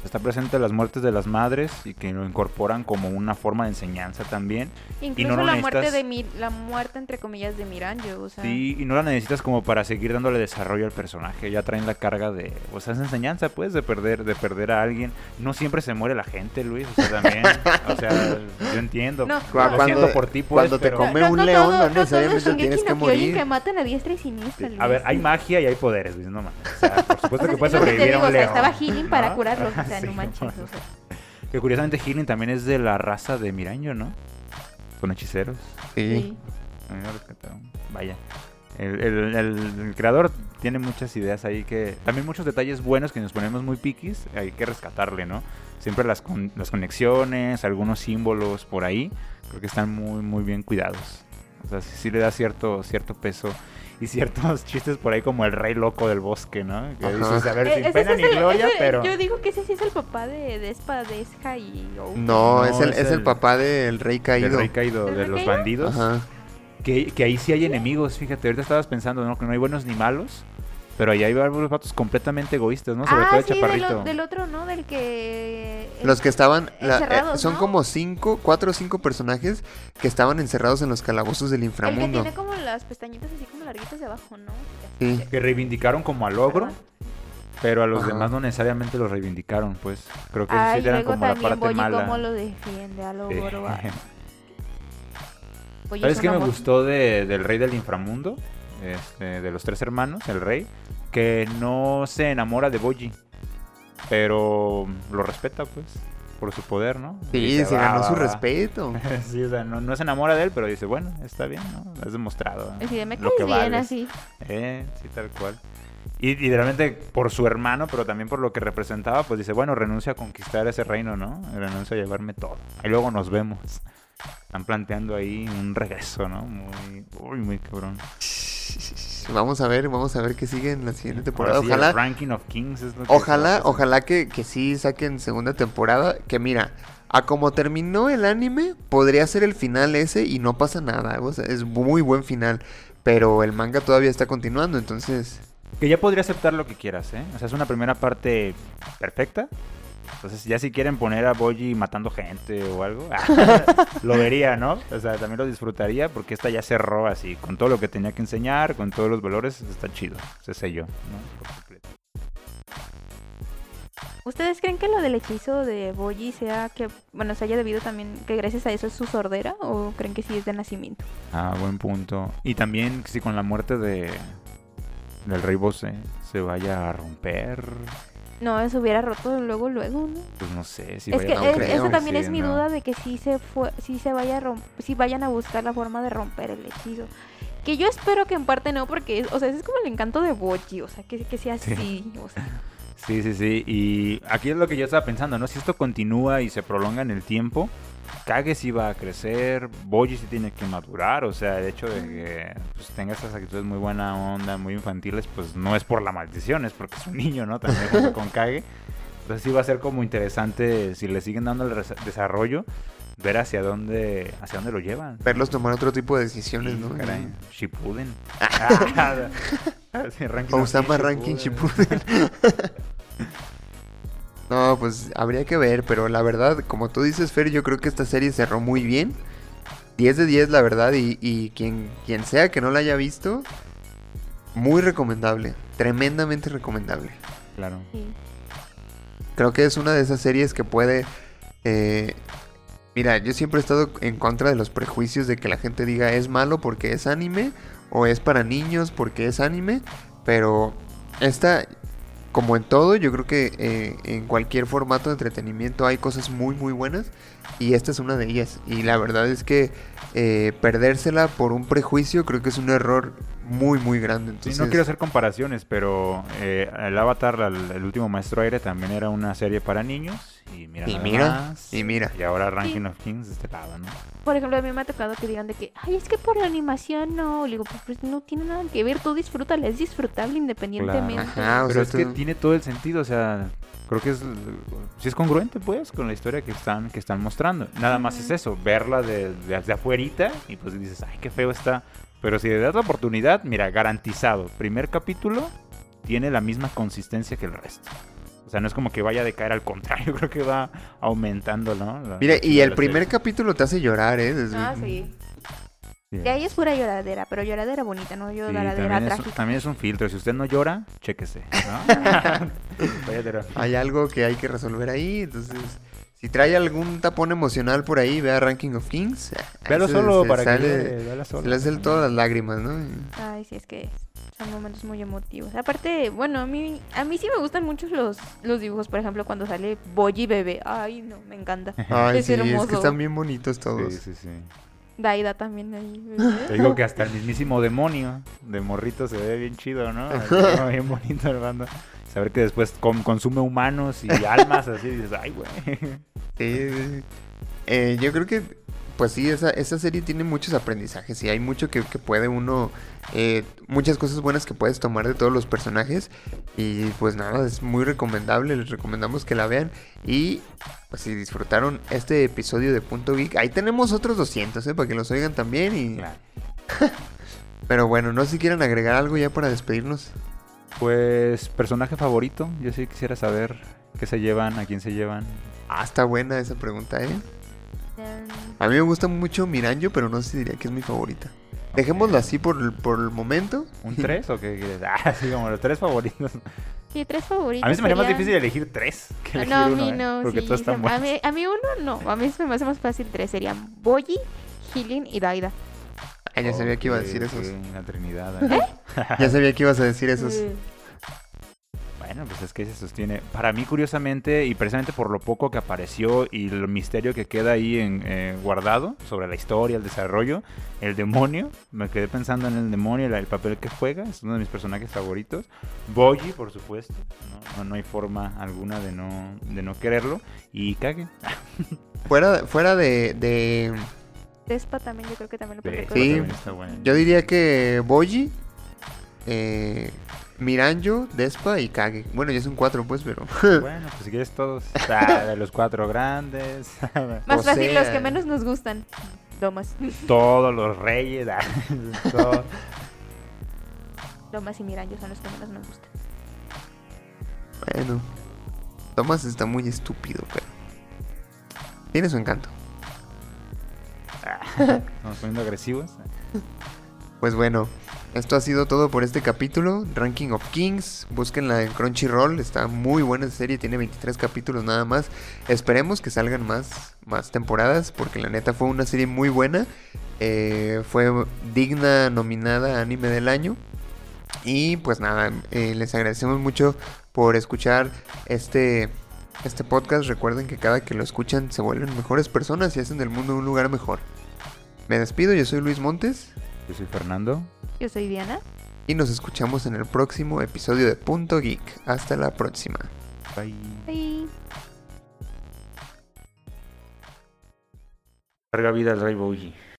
Está presente las muertes de las madres y que lo incorporan como una forma de enseñanza también. Incluso no lo la muerte necesitas- de mi, la muerte entre comillas de Miranjo, o sea. Sí, y no la necesitas como para seguir dándole desarrollo al personaje. Ya traen la carga de, o sea, es enseñanza, pues, de perder, de perder a alguien. No siempre se muere la gente, Luis. O sea, también, o sea, yo entiendo. No, lo no. siento por ti, pues, cuando te pero- come un león, no necesariamente tienes no que morir. que matan a diestra y siniestra. A ver, hay magia y hay poderes, Luis, no mames. O sea, por supuesto que puedes Es lo que te sobrevivir a un león. estaba healing para curarlos, o sea, no manches. Que curiosamente Healing también es de la raza de Miraño, ¿no? Con hechiceros. Sí. Sí. A mí me rescataron. Vaya. El, el- el- el creador tiene muchas ideas ahí que... También muchos detalles buenos que nos ponemos muy piquis. Hay que rescatarle, ¿no? Siempre las, con- las conexiones, algunos símbolos por ahí. Creo que están muy, muy bien cuidados. O sea, sí, sí le da cierto, cierto peso. Y ciertos chistes por ahí como el rey loco del bosque, ¿no? Que Ajá. dices, a ver, Eh, sin ese pena ni gloria, ese- pero... Yo digo que ese sí es el papá de Despa, Desja y... No, No, es, el, es el el- papá del rey Del caído. rey caído, ¿Del de rey los caído? bandidos. Ajá. Que, que ahí sí hay enemigos, fíjate, ahorita estabas pensando, ¿no? Que no hay buenos ni malos, pero ahí hay varios vatos completamente egoístas, ¿no? Sobre ah, todo el sí, del, chaparrito. del otro, ¿no? Del que... Los que estaban, la- eh, Encerrados, son ¿no? como cinco, cuatro o cinco personajes que estaban encerrados en los calabozos del El que inframundo. tiene como las pestañitas así como larguitas de abajo, ¿no? Sí. Que reivindicaron como al ogro, Perdón. pero a los Ajá. demás no necesariamente los reivindicaron, pues. Creo que Ay, sí eran como la parte mala. cómo lo defiende Eh. Boyi ¿Sabes es qué me gustó de- del rey del inframundo? Este, de los tres hermanos, el rey, que no se enamora de Boji, pero lo respeta, pues, por su poder, ¿no? Sí, Dice, se "Va, ganó va, su va". respeto. sí, o sea, no, no se enamora de él, pero dice, bueno, está bien, ¿no? Has demostrado. ¿no? De, me lo caes bien vales". así. Eh, sí, tal cual. Y, y realmente por su hermano, pero también por lo que representaba, pues dice, bueno, renuncio a conquistar ese reino, ¿no? Renuncio a llevarme todo. Y luego nos vemos. Están planteando ahí un regreso, ¿no? Muy, uy, muy cabrón. Vamos a ver, vamos a ver qué sigue en la siguiente temporada. Sí, Ojalá, ranking of Kings es lo que ojalá, ojalá que, que sí saquen segunda temporada. Que mira, a como terminó el anime, podría ser el final ese y no pasa nada. O sea, es muy buen final. Pero el manga todavía está continuando, entonces... Que ya podría aceptar lo que quieras, ¿eh? O sea, es una primera parte perfecta. Entonces, ya si quieren poner a Boji matando gente o algo, lo vería, ¿no? O sea, también lo disfrutaría porque esta ya cerró así, con todo lo que tenía que enseñar, con todos los valores, está chido. Se selló, ¿no? Por completo. ¿Ustedes creen que lo del hechizo de Boyi sea que, bueno, se haya debido también que gracias a eso es su sordera o creen que sí es de nacimiento? Ah, buen punto. Y también si con la muerte de del rey Bose se vaya a romper, No, eso hubiera roto luego, luego, ¿no? pues no sé si es vaya que no es- creo, eso también sí, es mi no. duda de que sí se fue, sí se vaya a romp- sí vayan a buscar la forma de romper el hechizo. Que yo espero que en parte no, porque, o sea, ese es como el encanto de Boji, o sea, que, que sea Sí. así, o sea. Sí, sí, sí. Y aquí es lo que yo estaba pensando, ¿no? Si esto continúa y se prolonga en el tiempo, Kage sí va a crecer, Boji sí tiene que madurar, o sea, el hecho de que pues, tenga estas actitudes muy buena onda, muy infantiles, pues no es por la maldición, es porque es un niño, ¿no? También junto con Kage. Entonces sí va a ser como interesante, si le siguen dando el desarrollo, ver hacia dónde, hacia dónde lo llevan. Verlos tomar otro tipo de decisiones, Sí, ¿no? Caray, Shippuden. Ah, sí, ranking Osama King Ranking Shippuden. Shippuden. No, pues habría que ver, pero la verdad, como tú dices, Fer, yo creo que esta serie cerró muy bien. 10 de 10, la verdad, y, y quien, quien sea que no la haya visto, muy recomendable, tremendamente recomendable. Claro. Sí. Creo que es una de esas series que puede... eh, mira, yo siempre he estado en contra de los prejuicios de que la gente diga es malo porque es anime o es para niños porque es anime, pero esta, como en todo, yo creo que eh, en cualquier formato de entretenimiento hay cosas muy muy buenas y esta es una de ellas. Y la verdad es que eh, perdérsela por un prejuicio creo que es un error muy muy grande. Sí, Entonces, no quiero hacer comparaciones, pero el Avatar, el, el último maestro aire, también era una serie para niños. Y mira, Y mira, más. y mira. Y ahora Ranking of Kings de este lado, ¿no? Por ejemplo, a mí me ha tocado que digan de que, ay, es que por la animación no. Le digo, pues, pues, no tiene nada que ver, tú disfrútala, es disfrutable independientemente. Ajá, pero sea, es que tiene todo el sentido, o sea, creo que es sí es congruente pues con la historia que están que están mostrando. Nada más es eso, verla de, de, de afuerita y pues dices, "Ay, qué feo está." Pero si le das la oportunidad, mira, garantizado, primer capítulo tiene la misma consistencia que el resto. O sea, no es como que vaya a decaer, al contrario, creo que va aumentando, ¿no? La- Mira, la- y el primer serie. capítulo te hace llorar, ¿eh? Desde- Ah, sí. Sí. De ahí es pura lloradera, pero lloradera bonita, no Sí, lloradera también, es, un- trágica. también es un filtro. Si usted no llora, chéquese. ¿no? Hay algo que hay que resolver ahí. Entonces, si trae algún tapón emocional por ahí, vea Ranking of Kings. Véalo solo se para que sale- véala solo. Se le hacen todas las lágrimas, ¿no? Ay, sí, es que son momentos muy emotivos. Aparte, bueno, a mí, a mí sí me gustan mucho los, los dibujos, por ejemplo, cuando sale Boyi bebé. Ay, no, me encanta. Ay, Es sí, es hermoso. que están bien bonitos todos. Sí, sí, sí. Daida también ahí. Te digo que hasta el mismísimo demonio de morrito se ve bien chido, ¿no? Bien bonito el bando. Saber que después consume humanos y almas, así dices, ay, güey. Sí, sí. Eh, yo creo que, pues sí, esa, esa serie tiene muchos aprendizajes y hay mucho que, que puede uno, eh, muchas cosas buenas que puedes tomar de todos los personajes y pues nada, es muy recomendable, les recomendamos que la vean y pues si disfrutaron este episodio de Punto Geek, ahí tenemos otros 200, ¿eh? Para que los oigan también y... Claro. Pero bueno, no sé si quieren agregar algo ya para despedirnos. Pues, personaje favorito. Yo sí quisiera saber qué se llevan, a quién se llevan. Ah, está buena esa pregunta, ¿eh? A mí me gusta mucho Miranjo, pero no sé si diría que es mi favorita. Dejémoslo así por, el- por el momento. ¿Un 3 o qué quieres? Ah, sí, como los tres favoritos. Sí, tres favoritos. A mí se me haría más serían- difícil elegir tres que elegir No, a uno, mí ¿eh? no, Porque sí, todos están a, buenos. mí, a mí uno no, a mí se me hace más fácil tres, serían Boyi, Healing y Daida. Ah, ya sabía que iba a Ok, decir esos. ok, La Trinidad. ¿eh? Ya sabía que ibas a decir esos. Eh, Bueno, pues es que se sostiene. Para mí, curiosamente, y precisamente por lo poco que apareció y el misterio que queda ahí en, eh, guardado sobre la historia, el desarrollo, el demonio, me quedé pensando en el demonio, el, el papel que juega, es uno de mis personajes favoritos. Boyi, por supuesto, no, no, no hay forma alguna de no, de no quererlo. Y Kage. Fuera, fuera de, de- Despa también, yo creo que también lo con- Sí. también está bueno. Yo diría que Boji, eh, Miranjo, Despa y Kage. Bueno, ya son cuatro, pues, pero. Bueno, pues si quieres todos. Ah, de los cuatro grandes. Más O fácil los que menos nos gustan. Lomas. todos los reyes. ah, todo. Y Miranjo son los que menos nos gustan. Bueno. Thomas está muy estúpido, pero. Tiene su encanto. Estamos poniendo agresivos. Pues bueno, esto ha sido todo por este capítulo. Ranking of Kings. Búsquenla en Crunchyroll. Está muy buena esa serie. Tiene 23 capítulos nada más. Esperemos que salgan más, más temporadas. Porque la neta fue una serie muy buena. Eh, fue digna nominada a anime del año. Y pues nada, eh, les agradecemos mucho por escuchar este, este podcast. Recuerden que cada que lo escuchan se vuelven mejores personas y hacen del mundo un lugar mejor. Me despido, yo soy Luis Montes. Yo soy Fernando. Yo soy Diana. Y nos escuchamos en el próximo episodio de Punto Geek. Hasta la próxima. Bye. Bye. Larga vida al Rey Bougie.